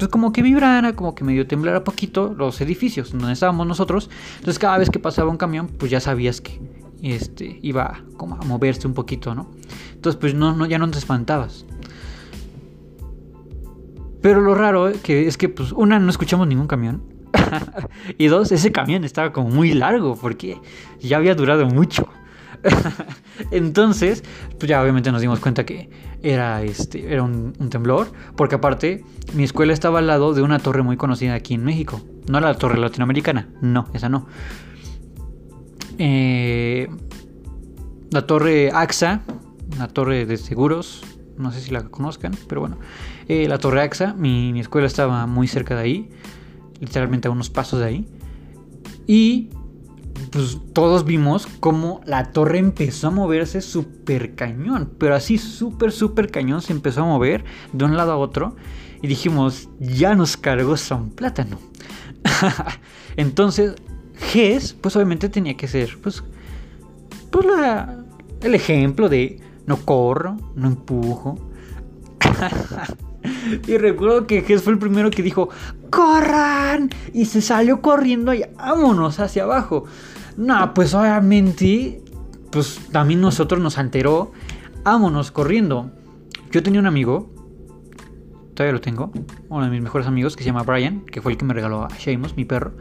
pues como que vibrara, como que medio temblara poquito los edificios donde estábamos nosotros. Entonces cada vez que pasaba un camión, pues ya sabías que este, iba como a moverse un poquito, ¿no? Entonces pues no, no, ya no te espantabas. Pero lo raro que es que pues una no escuchamos ningún camión. <laughs> y dos, ese camión estaba como muy largo porque ya había durado mucho. <laughs> Entonces, pues ya obviamente nos dimos cuenta que era, este, era un, temblor, porque aparte mi escuela estaba al lado de una torre muy conocida aquí en México. No la torre latinoamericana, no, esa no. Eh, la torre AXA, la torre de seguros, no sé si la conozcan, pero bueno, eh, la torre AXA, mi, mi escuela estaba muy cerca de ahí, literalmente a unos pasos de ahí. Y pues todos vimos cómo la torre empezó a moverse súper cañón, pero así súper, súper cañón se empezó a mover de un lado a otro y dijimos, ya nos cargó San Plátano. <laughs> Entonces, GES, pues obviamente tenía que ser, pues, pues el ejemplo de no corro, no empujo. <laughs> y recuerdo que GES fue el primero que dijo, ¡corran! Y se salió corriendo y vámonos hacia abajo. No, pues obviamente, pues también nosotros nos alteró. Vámonos corriendo. Yo tenía un amigo, todavía lo tengo, uno de mis mejores amigos que se llama Brian, que fue el que me regaló a Seamus, mi perro.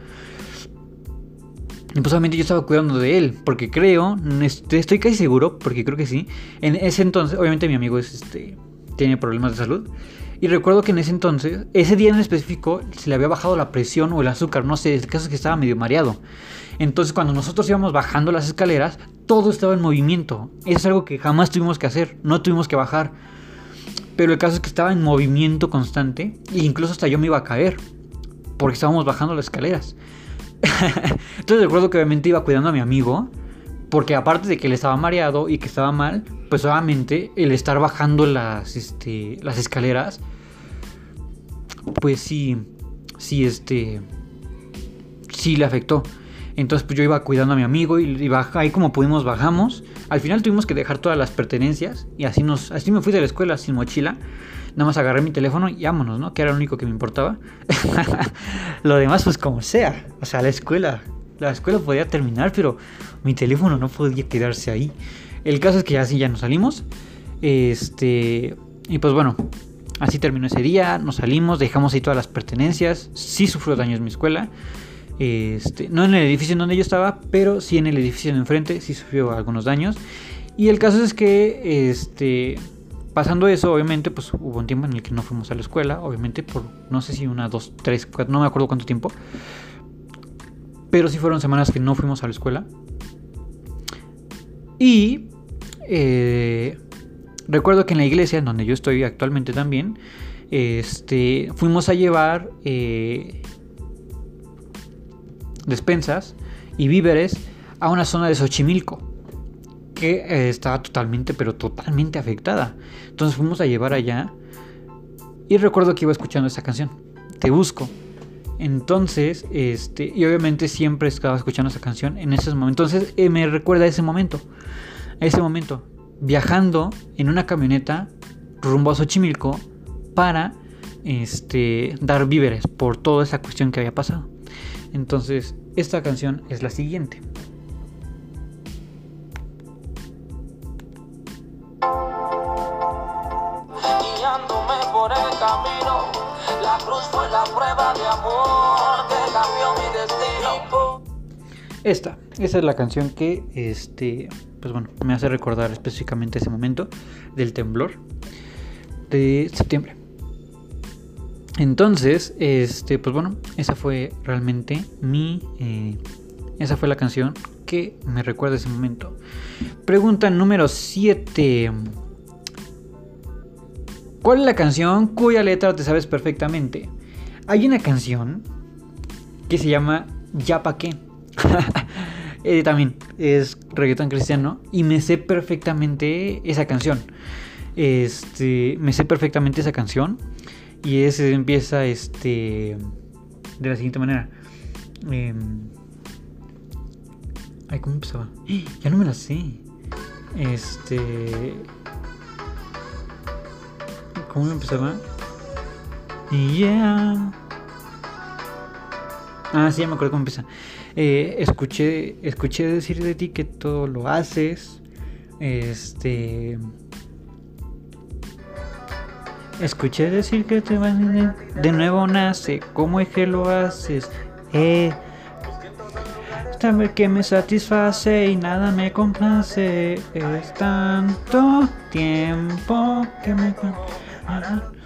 Y pues obviamente yo estaba cuidando de él, porque creo, estoy casi seguro, porque creo que sí. En ese entonces, obviamente mi amigo es, este, tiene problemas de salud. Y recuerdo que en ese entonces, ese día en específico, se le había bajado la presión o el azúcar, no sé, el caso es que estaba medio mareado. Entonces cuando nosotros íbamos bajando las escaleras, todo estaba en movimiento. Es algo que jamás tuvimos que hacer, no tuvimos que bajar. Pero el caso es que estaba en movimiento constante e incluso hasta yo me iba a caer porque estábamos bajando las escaleras. <laughs> Entonces recuerdo que obviamente iba cuidando a mi amigo porque aparte de que él estaba mareado y que estaba mal, pues obviamente el estar bajando las, este, las escaleras, pues sí, sí, este, sí le afectó. Entonces pues yo iba cuidando a mi amigo y, ahí como pudimos bajamos. Al final tuvimos que dejar todas las pertenencias y así nos así me fui de la escuela sin mochila. Nada más agarré mi teléfono y vámonos, ¿no? Que era lo único que me importaba. <laughs> lo demás pues como sea. O sea, la escuela. La escuela podía terminar, pero mi teléfono no podía quedarse ahí. El caso es que así ya nos salimos. Este. Y pues bueno, así terminó ese día. Nos salimos, dejamos ahí todas las pertenencias. Sí sufrió daños mi escuela. Este, no en el edificio en donde yo estaba, pero sí en el edificio de enfrente, sí sufrió algunos daños. Y el caso es que, este, pasando eso, obviamente, pues hubo un tiempo en el que no fuimos a la escuela, obviamente por, no sé si una, dos, tres, cuatro, no me acuerdo cuánto tiempo. Pero sí fueron semanas que no fuimos a la escuela. Y eh, recuerdo que en la iglesia, en donde yo estoy actualmente también, este, fuimos a llevar eh, despensas y víveres a una zona de Xochimilco que eh, estaba totalmente, pero totalmente afectada. Entonces fuimos a llevar allá y recuerdo que iba escuchando esa canción, Te Busco. Entonces, este, y obviamente siempre estaba escuchando esa canción en esos momentos. Entonces eh, me recuerda a ese momento, a ese momento, viajando en una camioneta rumbo a Xochimilco para este, dar víveres por toda esa cuestión que había pasado. Entonces, esta canción es la siguiente. por el camino, la cruz fue la prueba de amor que cambió mi destino. esta, esa es la canción que, este, pues bueno, me hace recordar específicamente ese momento del temblor de septiembre. Entonces, este, pues bueno, esa fue realmente mi, eh, esa fue la canción que me recuerda ese momento. Pregunta número 7. ¿Cuál es la canción cuya letra te sabes perfectamente? Hay una canción que se llama Ya pa' qué. <laughs> Eh, también es reggaetón cristiano y me sé perfectamente esa canción. Este, me sé perfectamente esa canción y ese empieza este de la siguiente manera. Eh, ay, ¿cómo empezaba? <gasps> Ya no me la sé. Este. ¿Cómo empezaba? Yeah. Ah, sí, ya me acuerdo cómo empieza. Eh, escuché, escuché decir de ti que todo lo haces. Este. Escuché decir que te vas de, nuevo nace. ¿Cómo es que lo haces? Eh. Que me satisface y nada me complace. Es tanto tiempo que me.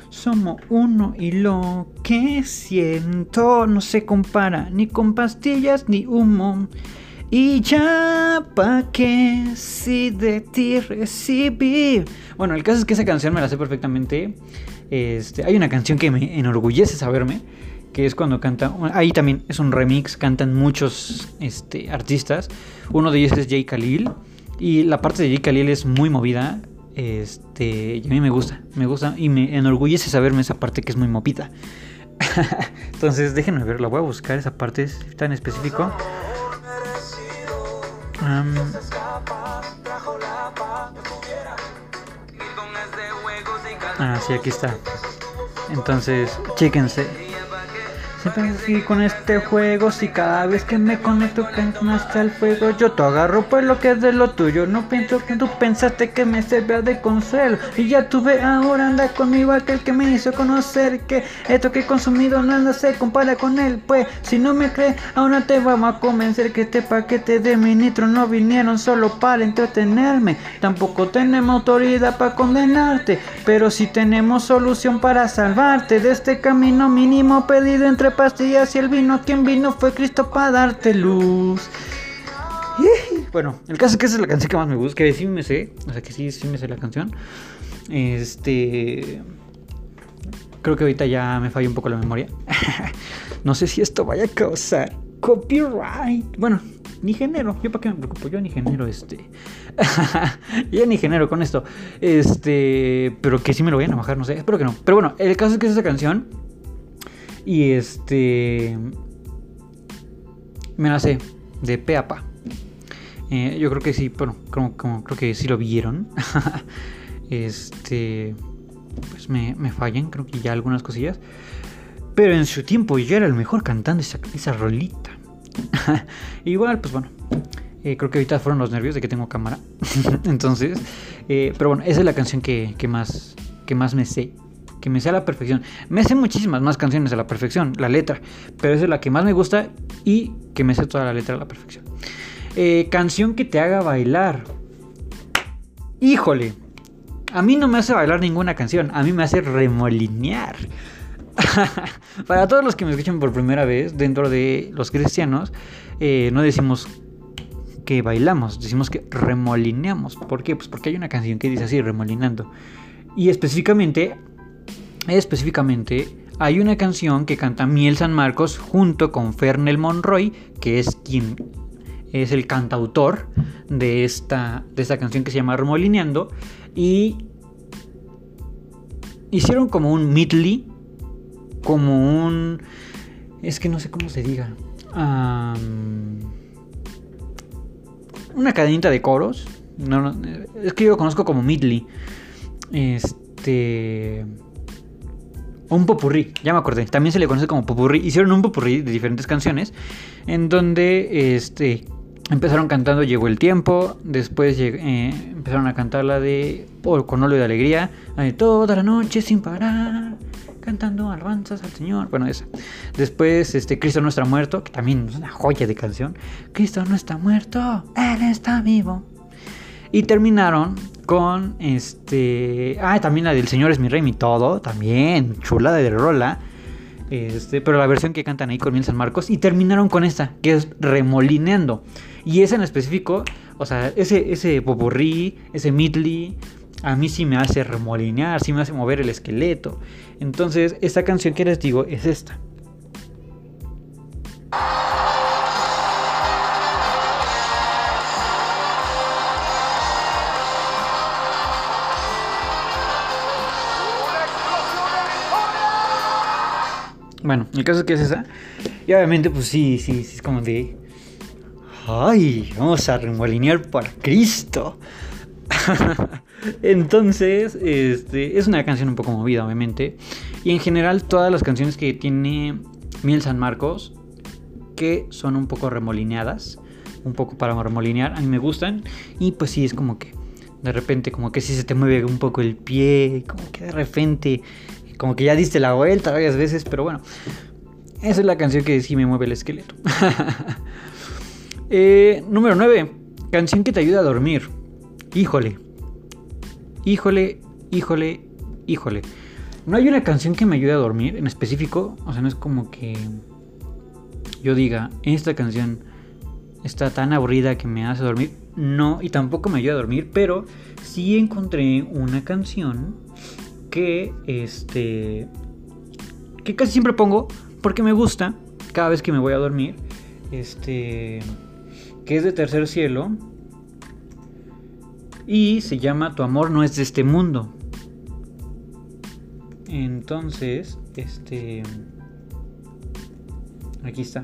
Somos uno y lo que siento no se compara ni con pastillas ni humo. Y ya pa' qué si de ti recibí. Bueno, el caso es que esa canción me la sé perfectamente. Este, hay una canción que me enorgullece saberme, que es cuando canta. Ahí también es un remix, cantan muchos este, artistas. Uno de ellos es Jay Khalil. Y la parte de Jay Khalil es muy movida. Este, y a mí me gusta, me gusta y me enorgullece saberme esa parte que es muy movida. <laughs> Entonces, déjenme ver, la voy a buscar esa parte tan específico. Ah, sí, aquí está. Entonces, chéquense. Siempre así con este juego, si cada vez que me conecto hasta el fuego, yo te agarro pues lo que es de lo tuyo. No pienso que tú pensaste que me servía de consuelo. Y ya tuve ahora anda conmigo aquel que me hizo conocer que esto que he consumido nada se compara con él. Pues si no me crees, ahora te vamos a convencer que este paquete de ministros no vinieron solo para entretenerme. Tampoco tenemos autoridad para condenarte, pero sí tenemos solución para salvarte de este camino mínimo pedido entre pastillas y el vino. Quien vino fue Cristo para darte luz. Bueno, el caso es que esa es la canción que más me gusta, que sí me sé, o sea que sí, sí me sé la canción. Este... Creo que ahorita ya me falla un poco la memoria. <laughs> no sé si esto vaya a causar copyright. Bueno, ni género. Yo para qué me preocupo, yo ni género este. <laughs> yo ni género con esto. Este, pero que sí me lo vayan a bajar, no sé, espero que no. Pero bueno, el caso es que esa canción y este. Me la sé, de pe a pa. Eh, yo creo que sí, bueno, como, creo que sí lo vieron. <laughs> este. Pues me, me fallan, creo que ya algunas cosillas. Pero en su tiempo yo era el mejor cantando esa, esa rolita. <laughs> Igual, pues bueno. Eh, creo que ahorita fueron los nervios de que tengo cámara. <laughs> Entonces, eh, pero bueno, esa es la canción que, que, más, que más me sé que me sea a la perfección. Me sé muchísimas más canciones a la perfección, la letra, pero esa es la que más me gusta y que me sé toda la letra a la perfección. Eh, canción que te haga bailar. Híjole, a mí no me hace bailar ninguna canción, a mí me hace remolinear. <laughs> Para todos los que me escuchan por primera vez dentro de los cristianos, eh, no decimos que bailamos, decimos que remolineamos. ¿Por qué? Pues porque hay una canción que dice así, remolinando. Y específicamente Específicamente, hay una canción que canta Miel San Marcos junto con Fernel Monroy, que es quien es el cantautor de esta, de esta canción que se llama Remolineando. Y hicieron como un midley, como un... Es que no sé cómo se diga. una cadenita de coros. Es que yo lo conozco como midley. Este un popurrí, ya me acordé, también se le conoce como popurrí. Hicieron un popurrí de diferentes canciones en donde este, empezaron cantando Llegó el tiempo, después eh, empezaron a cantar la de Con óleo de alegría, de toda la noche sin parar. cantando alabanzas al Señor. Bueno, esa. Después, este, Cristo no está muerto, que también es una joya de canción. Cristo no está muerto, Él está vivo. Y terminaron con este. Ah, también la del Señor es mi rey, mi todo. También, chulada de rola. Este, pero la versión que cantan ahí con Miel San Marcos. Y terminaron con esta, que es Remolineando. Y esa en específico, o sea, ese, ese ese midley, a mí sí me hace remolinear, sí me hace mover el esqueleto. Entonces, esta canción que les digo es esta. Bueno, el caso es que es esa. Y obviamente, pues sí, sí, sí, es como de. ¡Ay! Vamos a remolinear para Cristo. <laughs> Entonces, este, es una canción un poco movida, obviamente. Y en general, todas las canciones que tiene Miel San Marcos, que son un poco remolineadas, un poco para remolinear, a mí me gustan. Y pues sí, es como que de repente, como que sí se te mueve un poco el pie, como que de repente como que ya diste la vuelta varias veces, pero bueno. Esa es la canción que sí me mueve el esqueleto. <laughs> Eh, número 9. Canción que te ayuda a dormir. Híjole. Híjole, híjole, híjole. No hay una canción que me ayude a dormir en específico. O sea, no es como que yo diga, esta canción está tan aburrida que me hace dormir. No, y tampoco me ayuda a dormir, pero sí encontré una canción que este que casi siempre pongo porque me gusta cada vez que me voy a dormir. Este que es de Tercer Cielo y se llama Tu amor no es de este mundo. Entonces, este aquí está.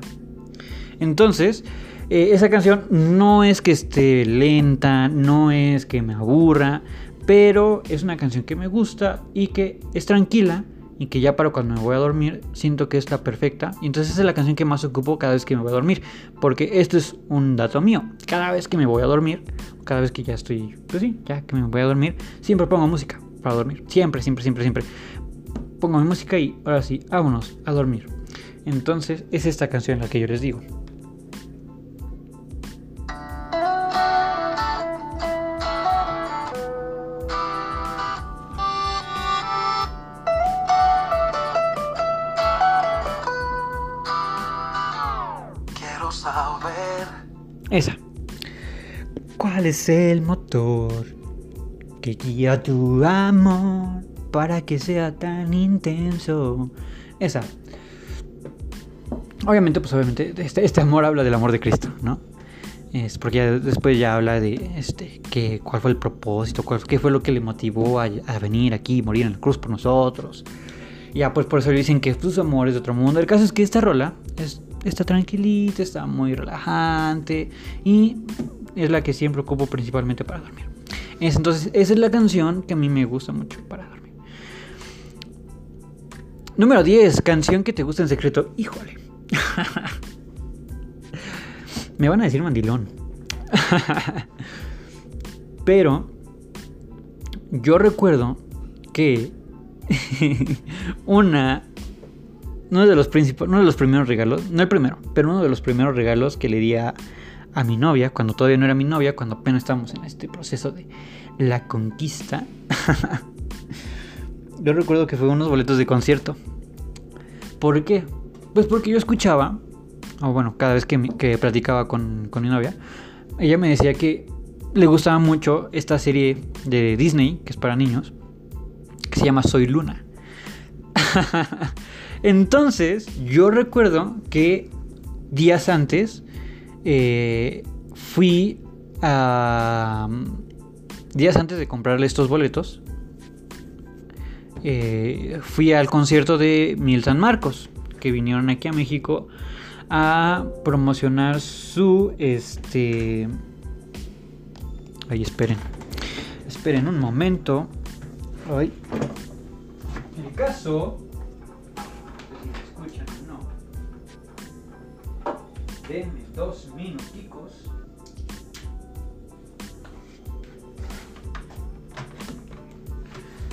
Entonces, eh, esa canción no es que esté lenta, no es que me aburra, pero es una canción que me gusta y que es tranquila y que ya para cuando me voy a dormir siento que es la perfecta. Y entonces es la canción que más ocupo cada vez que me voy a dormir. Porque esto es un dato mío. Cada vez que me voy a dormir, cada vez que ya estoy, pues sí, ya que me voy a dormir, siempre pongo música para dormir. Siempre, siempre, siempre, siempre. Pongo mi música y ahora sí, vámonos a dormir. Entonces es esta canción la que yo les digo. ¿Cuál es el motor que guía tu amor para que sea tan intenso? Esa. Obviamente, pues obviamente, este, este amor habla del amor de Cristo, ¿no? Es porque después ya habla de este, que, cuál fue el propósito, cuál, qué fue lo que le motivó a, venir aquí, morir en la cruz por nosotros. Ya, pues por eso le dicen que pues, su amor es de otro mundo. El caso es que esta rola es está tranquilita, está muy relajante y es la que siempre ocupo principalmente para dormir. Entonces, esa es la canción que a mí me gusta mucho para dormir. Número 10, canción que te gusta en secreto. Híjole. <laughs> me van a decir mandilón. <laughs> Pero yo recuerdo que <laughs> una uno de los uno de los primeros regalos, no el primero, pero uno de los primeros regalos que le di a, mi novia, cuando todavía no era mi novia, cuando apenas estábamos en este proceso de la conquista. <laughs> yo recuerdo que fue unos boletos de concierto. ¿Por qué? Pues porque yo escuchaba, o bueno, cada vez que, que platicaba con, con mi novia, ella me decía que le gustaba mucho esta serie de Disney, que es para niños, que se llama Soy Luna. <laughs> Entonces, yo recuerdo que días antes eh, fui a... Días antes de comprarle estos boletos, eh, fui al concierto de Mil San Marcos, que vinieron aquí a México a promocionar su este ay esperen esperen un momento ay el caso Denme dos minuticos.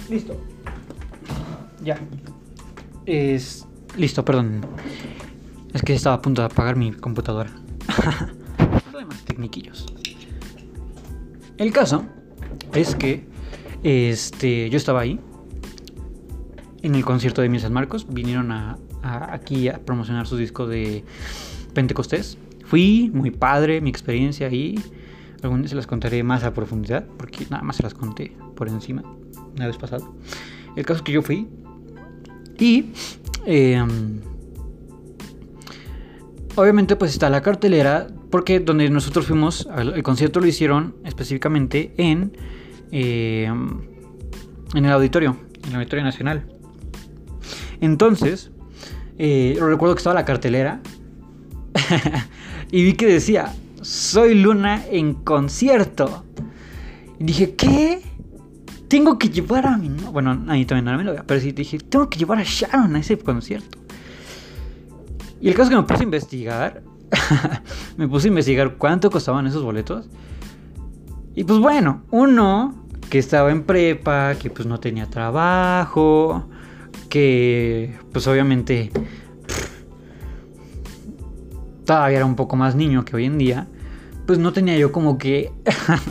Listo. Ya. es... Listo, perdón. Es que estaba a punto de apagar mi computadora. <laughs> Problemas tecniquillos. El caso es que este, yo estaba ahí en el concierto de Mil San Marcos. Vinieron a, aquí a promocionar su disco de Pentecostés. Fui, muy padre, mi experiencia ahí. Algún día se las contaré más a profundidad, porque nada más se las conté por encima, una vez pasado. El caso es que yo fui y em, obviamente pues está la cartelera, porque donde nosotros fuimos, el concierto lo hicieron específicamente en, em, en el auditorio, en el auditorio nacional. Entonces, eh, recuerdo que estaba la cartelera <laughs> y vi que decía, soy Luna en concierto. Y dije, ¿qué? Tengo que llevar a mi... Bueno, ahí también no me lo pero sí dije, tengo que llevar a Sharon a ese concierto. Y el caso es que me puse a investigar. <laughs> me puse a investigar cuánto costaban esos boletos. Y pues bueno, uno que estaba en prepa, que pues no tenía trabajo, que pues obviamente todavía era un poco más niño que hoy en día, pues no tenía yo como que,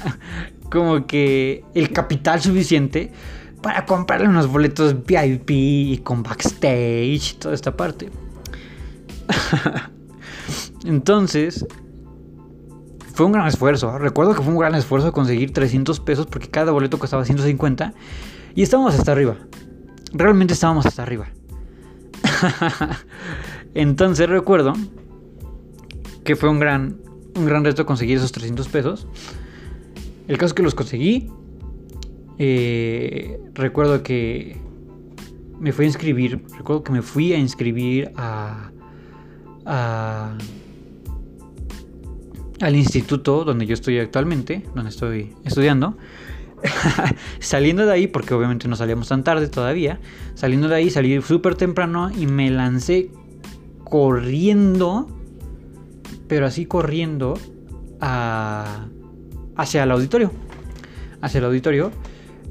<laughs> como que el capital suficiente para comprarle unos boletos VIP y con backstage y toda esta parte. <laughs> Entonces, fue un gran esfuerzo. Recuerdo que fue un gran esfuerzo conseguir 300 pesos porque cada boleto costaba 150 y estábamos hasta arriba. Realmente estábamos hasta arriba. <laughs> Entonces recuerdo que fue un gran, un gran reto conseguir esos 300 pesos. El caso es que los conseguí. Eh, recuerdo que me fui a inscribir. Recuerdo que me fui a inscribir a, al instituto donde yo estoy actualmente, donde estoy estudiando. <laughs> saliendo de ahí, porque obviamente no salíamos tan tarde todavía, saliendo de ahí salí súper temprano y me lancé corriendo pero así corriendo hacia el auditorio. Hacia el auditorio.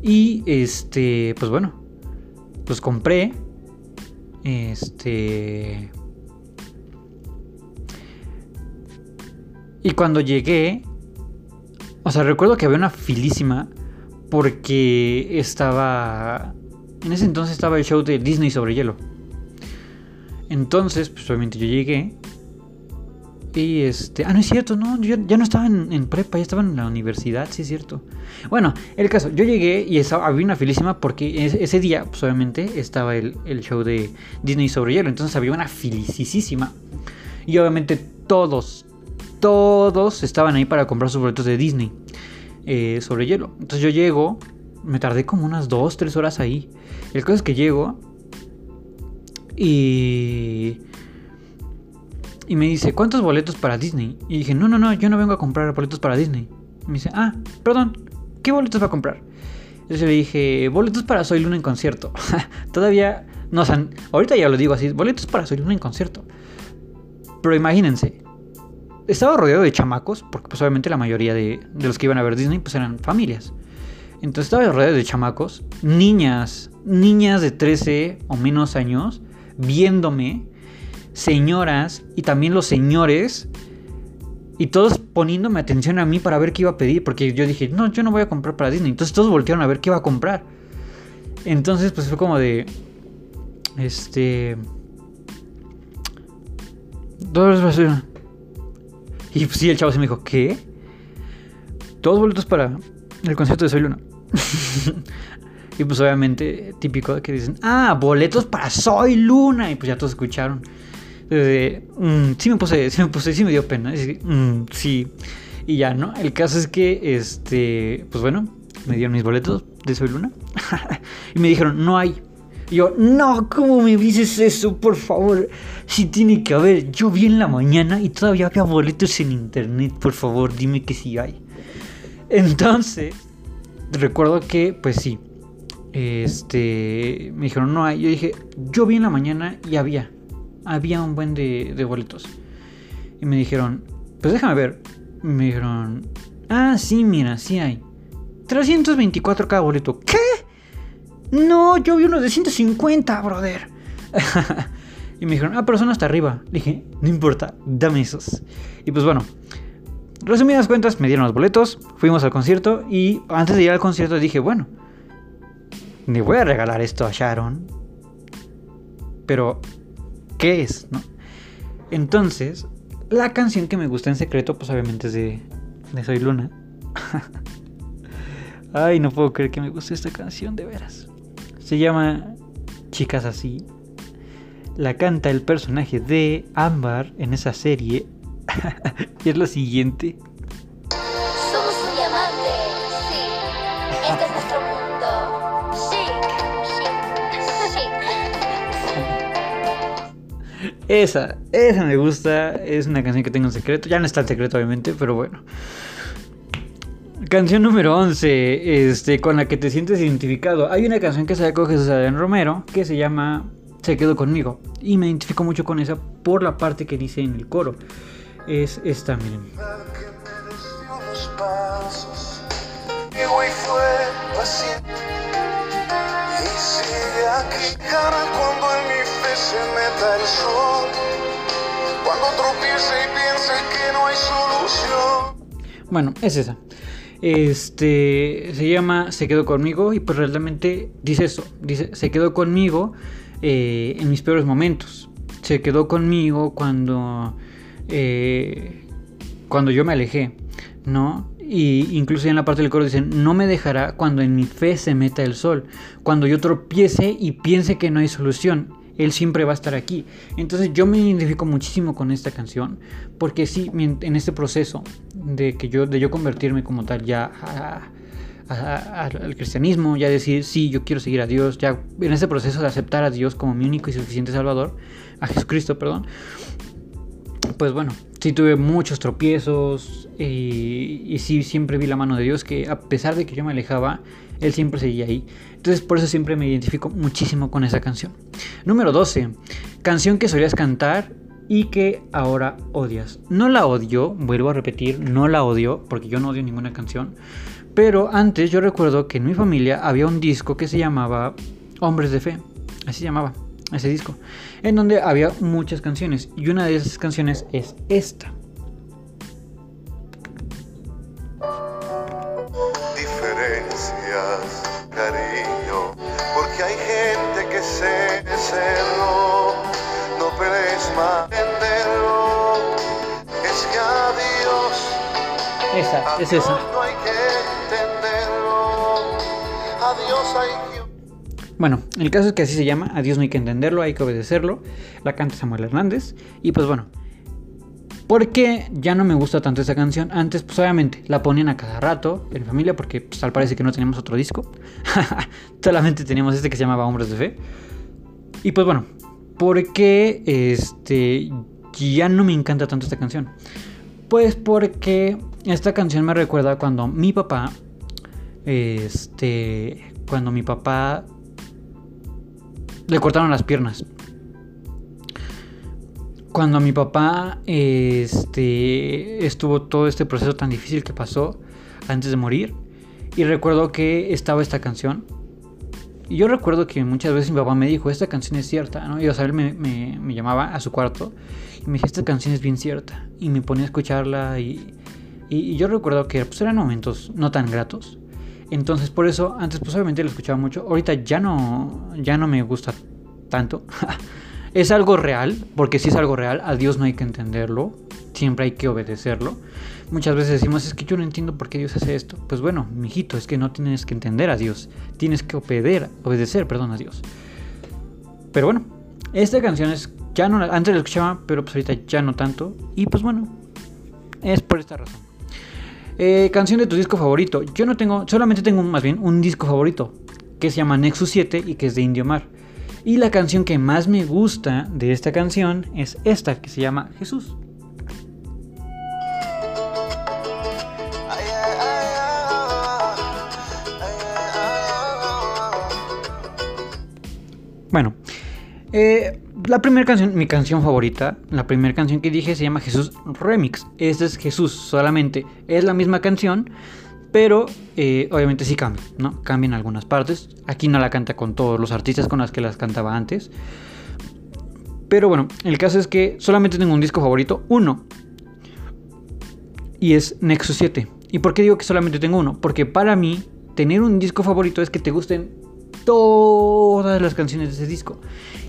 Y este, pues bueno, pues compré. Este. Y cuando llegué, o sea, recuerdo que había una filísima porque estaba... En ese entonces estaba el show de Disney sobre hielo. Entonces, pues obviamente yo llegué y este. Ah, no es cierto, no. Yo ya no estaba en, prepa, ya estaba en la universidad, sí es cierto. Bueno, el caso, yo llegué y había una filísima porque ese, día, pues obviamente, estaba el, show de Disney sobre hielo. Entonces había una filicísima. Y obviamente todos, todos estaban ahí para comprar sus boletos de Disney eh, sobre hielo. Entonces yo llego, me tardé como unas 2, 3 horas ahí. El caso es que llego y y me dice, ¿cuántos boletos para Disney? Y dije, no, no, no, yo no vengo a comprar boletos para Disney. Y me dice, ah, perdón, ¿qué boletos va a comprar? Entonces le dije, boletos para Soy Luna en concierto. <laughs> Todavía, no, o sea, ahorita ya lo digo así, boletos para Soy Luna en concierto. Pero imagínense, estaba rodeado de chamacos, porque pues obviamente la mayoría de, de los que iban a ver Disney pues eran familias. Entonces estaba rodeado de chamacos, niñas, niñas de 13 o menos años, viéndome señoras y también los señores. Y todos poniéndome atención a mí para ver qué iba a pedir. Porque yo dije, no, yo no voy a comprar para Disney. Entonces todos voltearon a ver qué iba a comprar. Entonces, pues fue como de. Este. Dos Y pues sí, el chavo se me dijo, ¿qué? Todos boletos para el concierto de Soy Luna. <laughs> y pues obviamente, típico que dicen, ah, boletos para Soy Luna. Y pues ya todos escucharon. Mm, sí me puse, sí me puse, sí me dio pena. Mm, sí. Y ya, ¿no? El caso es que, este, pues bueno, me dieron mis boletos de Soy Luna. <laughs> y me dijeron, no hay. Y yo, no, ¿cómo me dices eso? Por favor, si tiene que haber. Yo vi en la mañana y todavía había boletos en internet. Por favor, dime que sí hay. Entonces, recuerdo que, pues sí. Este, me dijeron, no hay. Yo dije, yo vi en la mañana y había había un buen de, boletos. Y me dijeron, pues déjame ver. Me dijeron, ah, sí, mira, sí hay. 324 cada boleto. ¿Qué? No, yo vi uno de 150, brother. <laughs> y me dijeron, ah, pero son hasta arriba. dije, no importa, dame esos. Y pues bueno, resumidas cuentas, me dieron los boletos, fuimos al concierto y antes de ir al concierto dije, bueno, me voy a regalar esto a Sharon. Pero, ¿qué es? ¿no? Entonces, la canción que me gusta en secreto, pues obviamente es de, de Soy Luna. <laughs> Ay, no puedo creer que me guste esta canción, de veras. Se llama Chicas así. La canta el personaje de Ámbar en esa serie. <laughs> y es lo siguiente. Esa, esa me gusta. Es una canción que tengo en secreto. Ya no está en secreto, obviamente, pero bueno. Canción número 11, este, con la que te sientes identificado. Hay una canción que sacó Jesús Adrián Romero que se llama Se quedó conmigo. Y me identifico mucho con esa por la parte que dice en el coro. Es esta, miren. y sigue aquí, cara, cuando en se meta el sol. Cuando tropiece y piense que no hay solución. Bueno, es esa. Este se llama Se quedó conmigo y pues realmente dice eso. Dice, se quedó conmigo eh, en mis peores momentos. Se quedó conmigo cuando, eh, cuando yo me alejé, ¿no? Y incluso en la parte del coro dicen, no me dejará cuando en mi fe se meta el sol, cuando yo tropiece y piense que no hay solución. Él siempre va a estar aquí. Entonces yo me identifico muchísimo con esta canción, porque sí, en este proceso de que yo, de yo convertirme como tal ya al cristianismo, ya decir, sí, yo quiero seguir a Dios, ya en ese proceso de aceptar a Dios como mi único y suficiente Salvador, a Jesucristo, perdón, pues bueno, sí tuve muchos tropiezos y sí siempre vi la mano de Dios que a pesar de que yo me alejaba, Él siempre seguía ahí. Entonces por eso siempre me identifico muchísimo con esa canción. Número 12. Canción que solías cantar y que ahora odias. No la odio, vuelvo a repetir, no la odio porque yo no odio ninguna canción. Pero antes yo recuerdo que en mi familia había un disco que se llamaba Hombres de Fe. Así se llamaba ese disco. En donde había muchas canciones. Y una de esas canciones es esta. Hay que Bueno, el caso es que así se llama. A Dios no hay que entenderlo, hay que obedecerlo. La canta Samuel Hernández. Y pues bueno. ¿Por qué ya no me gusta tanto esta canción? Antes, pues obviamente, la ponían a cada rato en familia porque pues, tal parece que no teníamos otro disco. <laughs> Solamente teníamos este que se llamaba Hombres de Fe. Y pues bueno, ¿por qué este, ya no me encanta tanto esta canción? Pues porque esta canción me recuerda cuando mi papá, este, cuando mi papá le cortaron las piernas. Cuando mi papá este, estuvo todo este proceso tan difícil que pasó antes de morir. Y recuerdo que estaba esta canción. Y yo recuerdo que muchas veces mi papá me dijo, esta canción es cierta, ¿no? Y o sea, él me, me- llamaba a su cuarto y me decía, esta canción es bien cierta. Y me ponía a escucharla y, y- yo recuerdo que pues, eran momentos no tan gratos. Entonces por eso, antes pues obviamente lo escuchaba mucho. Ahorita ya no, ya no me gusta tanto. <laughs> es algo real, porque si es algo real, a Dios no hay que entenderlo. Siempre hay que obedecerlo. Muchas veces decimos, es que yo no entiendo por qué Dios hace esto. Pues bueno, mijito, es que no tienes que entender a Dios. Tienes que obedecer, obedecer, perdón, a Dios. Pero bueno, esta canción es, ya no, antes la escuchaba, pero pues ahorita ya no tanto. Y pues bueno, es por esta razón. Eh, canción de tu disco favorito. Yo no tengo, solamente tengo más bien un disco favorito que se llama Nexus 7 y que es de Indio Mar. Y la canción que más me gusta de esta canción es esta que se llama Jesús. Bueno, eh, la primera canción, mi canción favorita, la primera canción que dije se llama Jesús Remix. Este es Jesús solamente. Es la misma canción, pero eh, obviamente sí cambia, ¿no? Cambia en algunas partes. Aquí no la canta con todos los artistas con los que las cantaba antes. Pero bueno, el caso es que solamente tengo un disco favorito, uno. Y es Nexus 7. ¿Y por qué digo que solamente tengo uno? Porque para mí, tener un disco favorito es que te gusten todas las canciones de ese disco.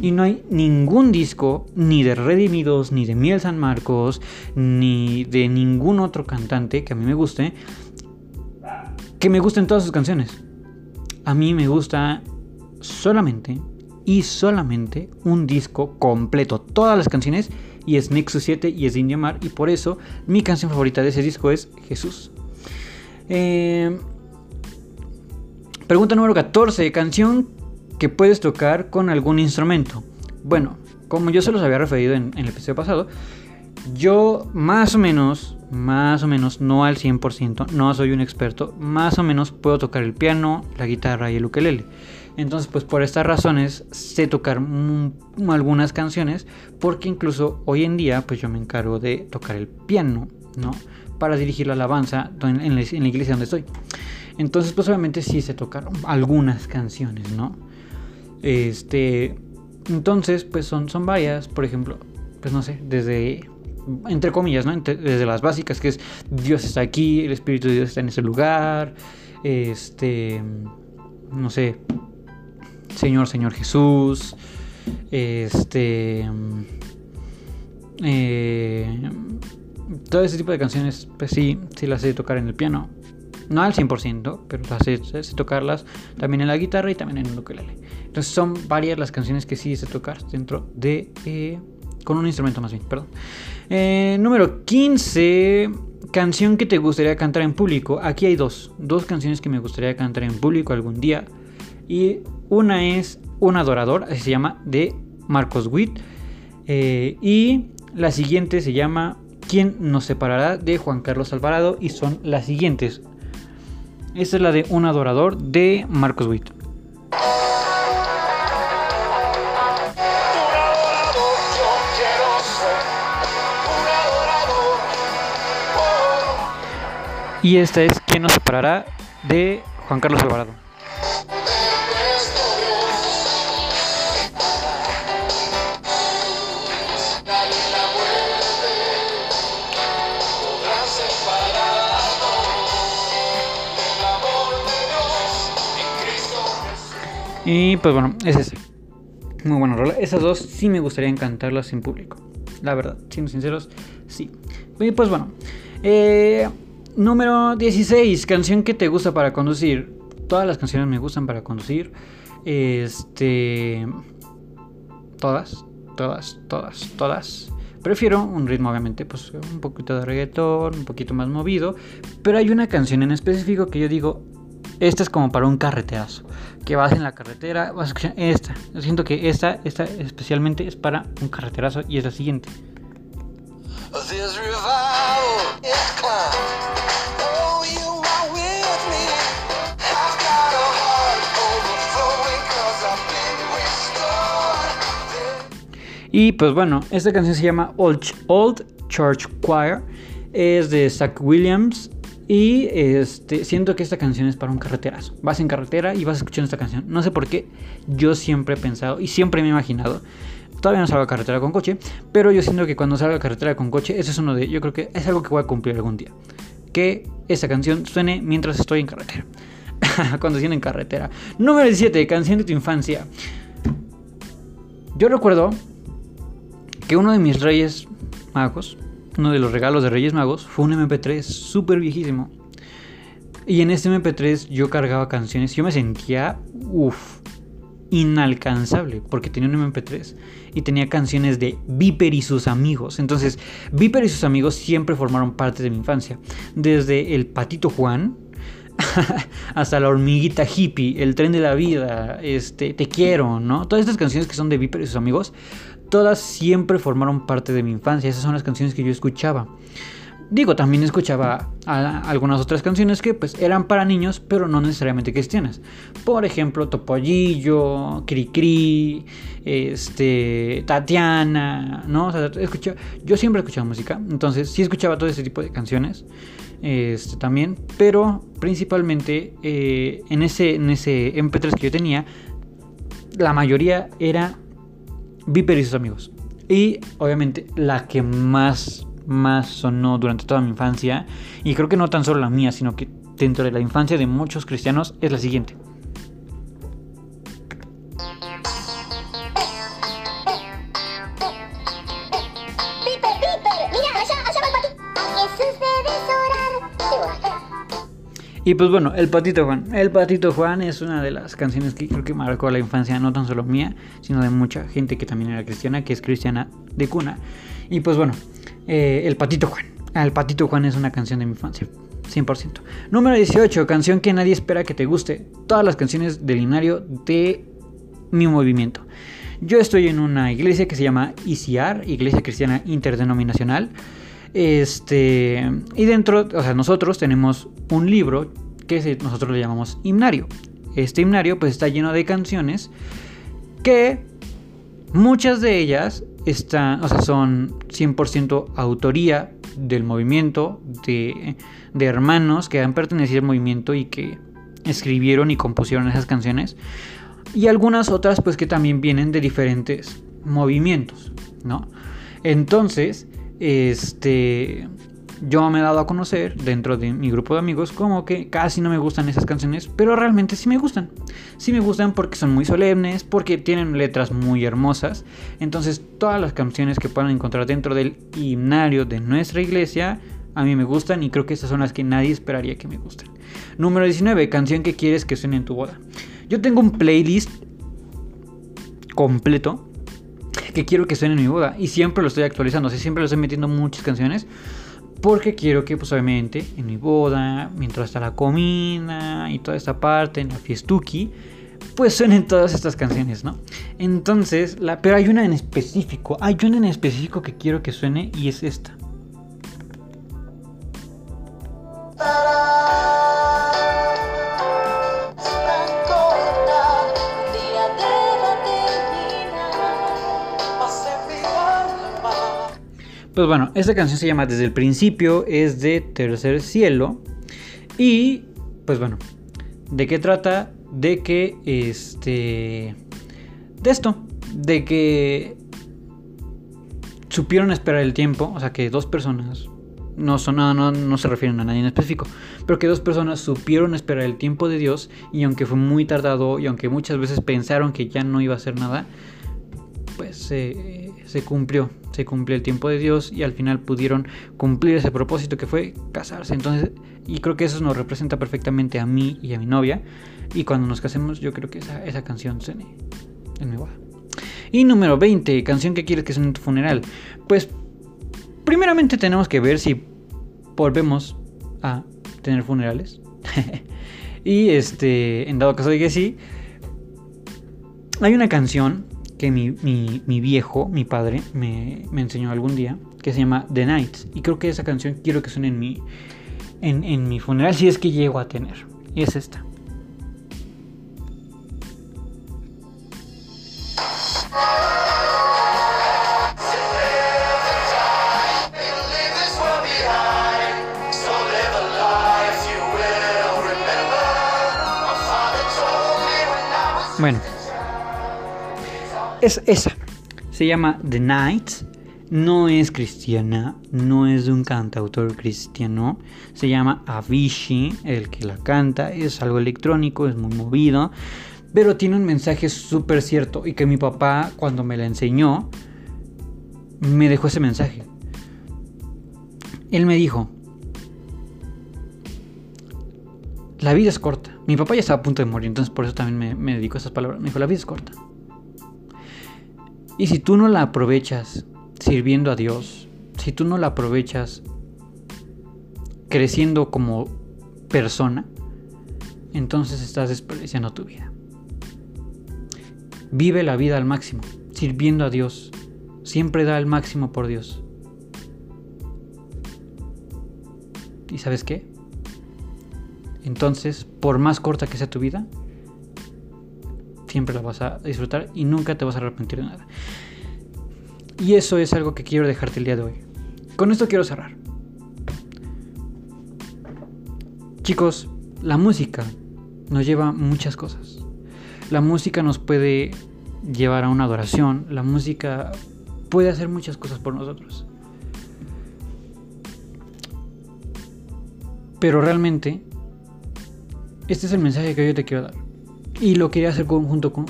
Y no hay ningún disco, ni de Redimidos, ni de Miel San Marcos, ni de ningún otro cantante que a mí me guste, que me gusten todas sus canciones. A mí me gusta solamente y solamente un disco completo, todas las canciones, y es Nexus 7 y es India Mar, y por eso mi canción favorita de ese disco es Jesús. Eh, pregunta número 14, canción que puedes tocar con algún instrumento. Bueno, como yo se los había referido en, el episodio pasado, yo más o menos, más o menos, no al 100%, no soy un experto, más o menos puedo tocar el piano, la guitarra y el ukelele. Entonces, pues por estas razones sé tocar algunas canciones, porque incluso hoy en día, pues yo me encargo de tocar el piano, ¿no? Para dirigir la alabanza en la iglesia donde estoy. Entonces, pues obviamente sí sé tocar algunas canciones, ¿no? Este, entonces, pues son, son varias, por ejemplo, pues no sé, desde entre comillas, ¿no? desde las básicas, que es Dios está aquí, el Espíritu de Dios está en ese lugar, este, no sé, Señor, Señor Jesús, este, eh, todo ese tipo de canciones, pues sí, sí las sé tocar en el piano. No al 100%, pero sé, tocarlas también en la guitarra y también en el ukulele. Entonces son varias las canciones que sí sé tocar dentro de... Eh, con un instrumento más bien, perdón. Eh, número 15. Canción que te gustaría cantar en público. Aquí hay dos. Dos canciones que me gustaría cantar en público algún día. Y una es Un Adorador, se llama, de Marcos Witt. Eh, y la siguiente se llama ¿Quién nos separará? de Juan Carlos Alvarado. Y son las siguientes. Esta es la de Un Adorador de Marcos Witt. Y esta es ¿Quién nos separará? de Juan Carlos Alvarado. Y pues bueno, es ese. Muy buena rola. Esas dos sí me gustaría cantarlas en público. La verdad, siendo sinceros, sí. Y pues bueno. Eh, número 16. Canción que te gusta para conducir. Todas las canciones me gustan para conducir. Este. Todas, todas, todas, todas. Prefiero un ritmo, obviamente, pues un poquito de reggaetón, un poquito más movido. Pero hay una canción en específico que yo digo, esta es como para un carreterazo. Que vas en la carretera, vas a escuchar esta. Yo siento que esta, esta especialmente es para un carreterazo y es la siguiente. Y pues bueno, esta canción se llama Old, Old Church Choir. Es de Zach Williams y este, siento que esta canción es para un carreterazo. Vas en carretera y vas escuchando esta canción. No sé por qué. Yo siempre he pensado y siempre me he imaginado. Todavía no salgo a carretera con coche. Pero yo siento que cuando salga a carretera con coche, ese es uno de. Yo creo que es algo que voy a cumplir algún día. Que esa canción suene mientras estoy en carretera. <laughs> Conduciendo en carretera. Número 17. Canción de tu infancia. Yo recuerdo que uno de mis reyes magos uno de los regalos de Reyes Magos fue un MP3 súper viejísimo. Y en este MP3 yo cargaba canciones. Yo me sentía, uff, inalcanzable. Porque tenía un MP3 y tenía canciones de Viper y sus amigos. Entonces, Viper y sus amigos siempre formaron parte de mi infancia. Desde el Patito Juan. <laughs> hasta la hormiguita hippie, el tren de la vida, este, te quiero, ¿no? Todas estas canciones que son de Viper y sus amigos todas siempre formaron parte de mi infancia. Esas son las canciones que yo escuchaba. Digo, también escuchaba algunas otras canciones que pues eran para niños, pero no necesariamente cristianas. Por ejemplo, Topollillo, Cricri, este, Tatiana, ¿no? yo siempre escuchaba música, entonces sí escuchaba todo ese tipo de canciones este, también, pero principalmente eh, en, ese, en ese MP3 que yo tenía, la mayoría era Viper y sus amigos. Y obviamente la que más, más sonó durante toda mi infancia, y creo que no tan solo la mía, sino que dentro de la infancia de muchos cristianos, es la siguiente. Y pues bueno, El Patito Juan. El Patito Juan es una de las canciones que creo que marcó la infancia, no tan solo mía, sino de mucha gente que también era cristiana, que es cristiana de cuna. Y pues bueno, eh, El Patito Juan. El Patito Juan es una canción de mi infancia. 100%. Número 18, canción que nadie espera que te guste. Todas las canciones del himnario de mi movimiento. Yo estoy en una iglesia que se llama ICR, Iglesia Cristiana Interdenominacional. Este, y dentro, o sea, nosotros tenemos un libro que nosotros le llamamos himnario. Este himnario pues está lleno de canciones que muchas de ellas están, o sea, son 100% autoría del movimiento, de, de hermanos que han pertenecido al movimiento y que escribieron y compusieron esas canciones. Y algunas otras pues que también vienen de diferentes movimientos, ¿no? Entonces, este yo me he dado a conocer dentro de mi grupo de amigos como que casi no me gustan esas canciones, pero realmente sí me gustan. Sí me gustan porque son muy solemnes, porque tienen letras muy hermosas. Entonces todas las canciones que puedan encontrar dentro del himnario de nuestra iglesia a mí me gustan y creo que estas son las que nadie esperaría que me gusten. Número 19, canción que quieres que suene en tu boda. Yo tengo un playlist completo que quiero que suene en mi boda y siempre lo estoy actualizando, sea, siempre lo estoy metiendo muchas canciones porque quiero que pues obviamente en mi boda, mientras está la comida y toda esta parte, en la fiestuki, pues suenen todas estas canciones, ¿no? Entonces, la, pero hay una en específico, hay una en específico que quiero que suene y es esta. Pues bueno, esta canción se llama Desde el principio, es de Tercer Cielo. Y, pues bueno, ¿de qué trata? De que, este... De esto, de que supieron esperar el tiempo, o sea que dos personas, no, son, no, no, no se refieren a nadie en específico, pero que dos personas supieron esperar el tiempo de Dios y aunque fue muy tardado y aunque muchas veces pensaron que ya no iba a hacer nada, pues se, se cumplió, se cumplió el tiempo de Dios y al final pudieron cumplir ese propósito que fue casarse. Entonces, y creo que eso nos representa perfectamente a mí y a mi novia. Y cuando nos casemos, yo creo que esa, esa canción suene en mi. Y número 20, canción que quieres que suene en tu funeral. Pues, primeramente tenemos que ver si volvemos a tener funerales. <laughs> y este, en dado caso de que sí, hay una canción que mi, mi- mi viejo, mi padre, me, me enseñó algún día, que se llama The Nights. Y creo que esa canción quiero que suene en mi, en, en mi funeral, si es que llego a tener. Y es esta. Bueno. Es esa. Se llama The Nights. No es cristiana, no es de un cantautor cristiano. Se llama Avicii, el que la canta. Es algo electrónico, es muy movido. Pero tiene un mensaje súper cierto. Y que mi papá, cuando me la enseñó, me dejó ese mensaje. Él me dijo, la vida es corta. Mi papá ya estaba a punto de morir, entonces por eso también me, me dedicó a esas palabras. Me dijo, la vida es corta. Y si tú no la aprovechas sirviendo a Dios, si tú no la aprovechas creciendo como persona, entonces estás desperdiciando tu vida. Vive la vida al máximo, sirviendo a Dios. Siempre da el máximo por Dios. ¿Y sabes qué? Entonces, por más corta que sea tu vida, siempre la vas a disfrutar y nunca te vas a arrepentir de nada. Y eso es algo que quiero dejarte el día de hoy. Con esto quiero cerrar. Chicos, la música nos lleva muchas cosas. La música nos puede llevar a una adoración. La música puede hacer muchas cosas por nosotros. Pero realmente, este es el mensaje que yo te quiero dar. Y lo quería hacer conjunto con,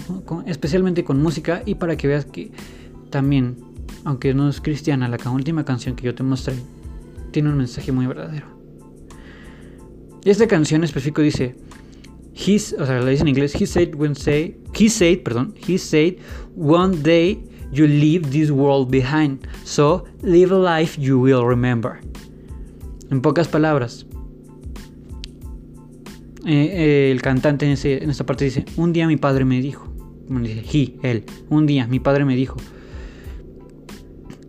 especialmente con música y para que veas que también, aunque no es cristiana, la última canción que yo te mostré tiene un mensaje muy verdadero. Y esta canción en específico dice, o sea, la dice en inglés, he said when say, he said, perdón, he said, one day you leave this world behind, so live a life you will remember. En pocas palabras, eh, el cantante en, ese- en esta parte dice, un día mi padre me dijo, dice, he, él, un día mi padre me dijo,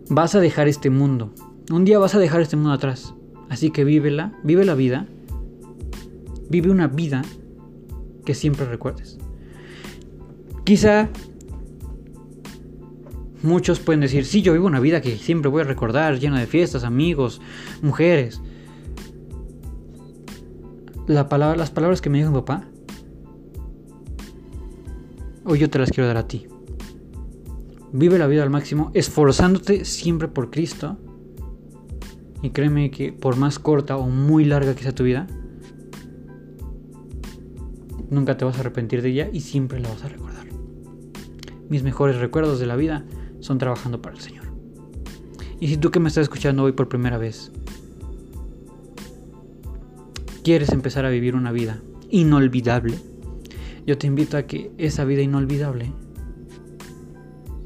vas a dejar este mundo, un día vas a dejar este mundo atrás, así que vívela, vive la vida, vive una vida que siempre recuerdes. Quizá muchos pueden decir, sí, yo vivo una vida que siempre voy a recordar, llena de fiestas, amigos, mujeres. La palabra, las palabras que me dijo mi papá, hoy yo te las quiero dar a ti. Vive la vida al máximo, esforzándote siempre por Cristo. Y créeme que por más corta o muy larga que sea tu vida, nunca te vas a arrepentir de ella y siempre la vas a recordar. Mis mejores recuerdos de la vida son trabajando para el Señor. Y si tú que me estás escuchando hoy por primera vez, quieres empezar a vivir una vida inolvidable, yo te invito a que esa vida inolvidable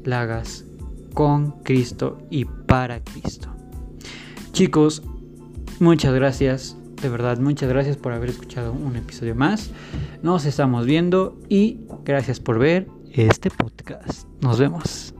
la hagas con Cristo y para Cristo. Chicos, muchas gracias, de verdad, muchas gracias por haber escuchado un episodio más. Nos estamos viendo y gracias por ver este podcast. Nos vemos.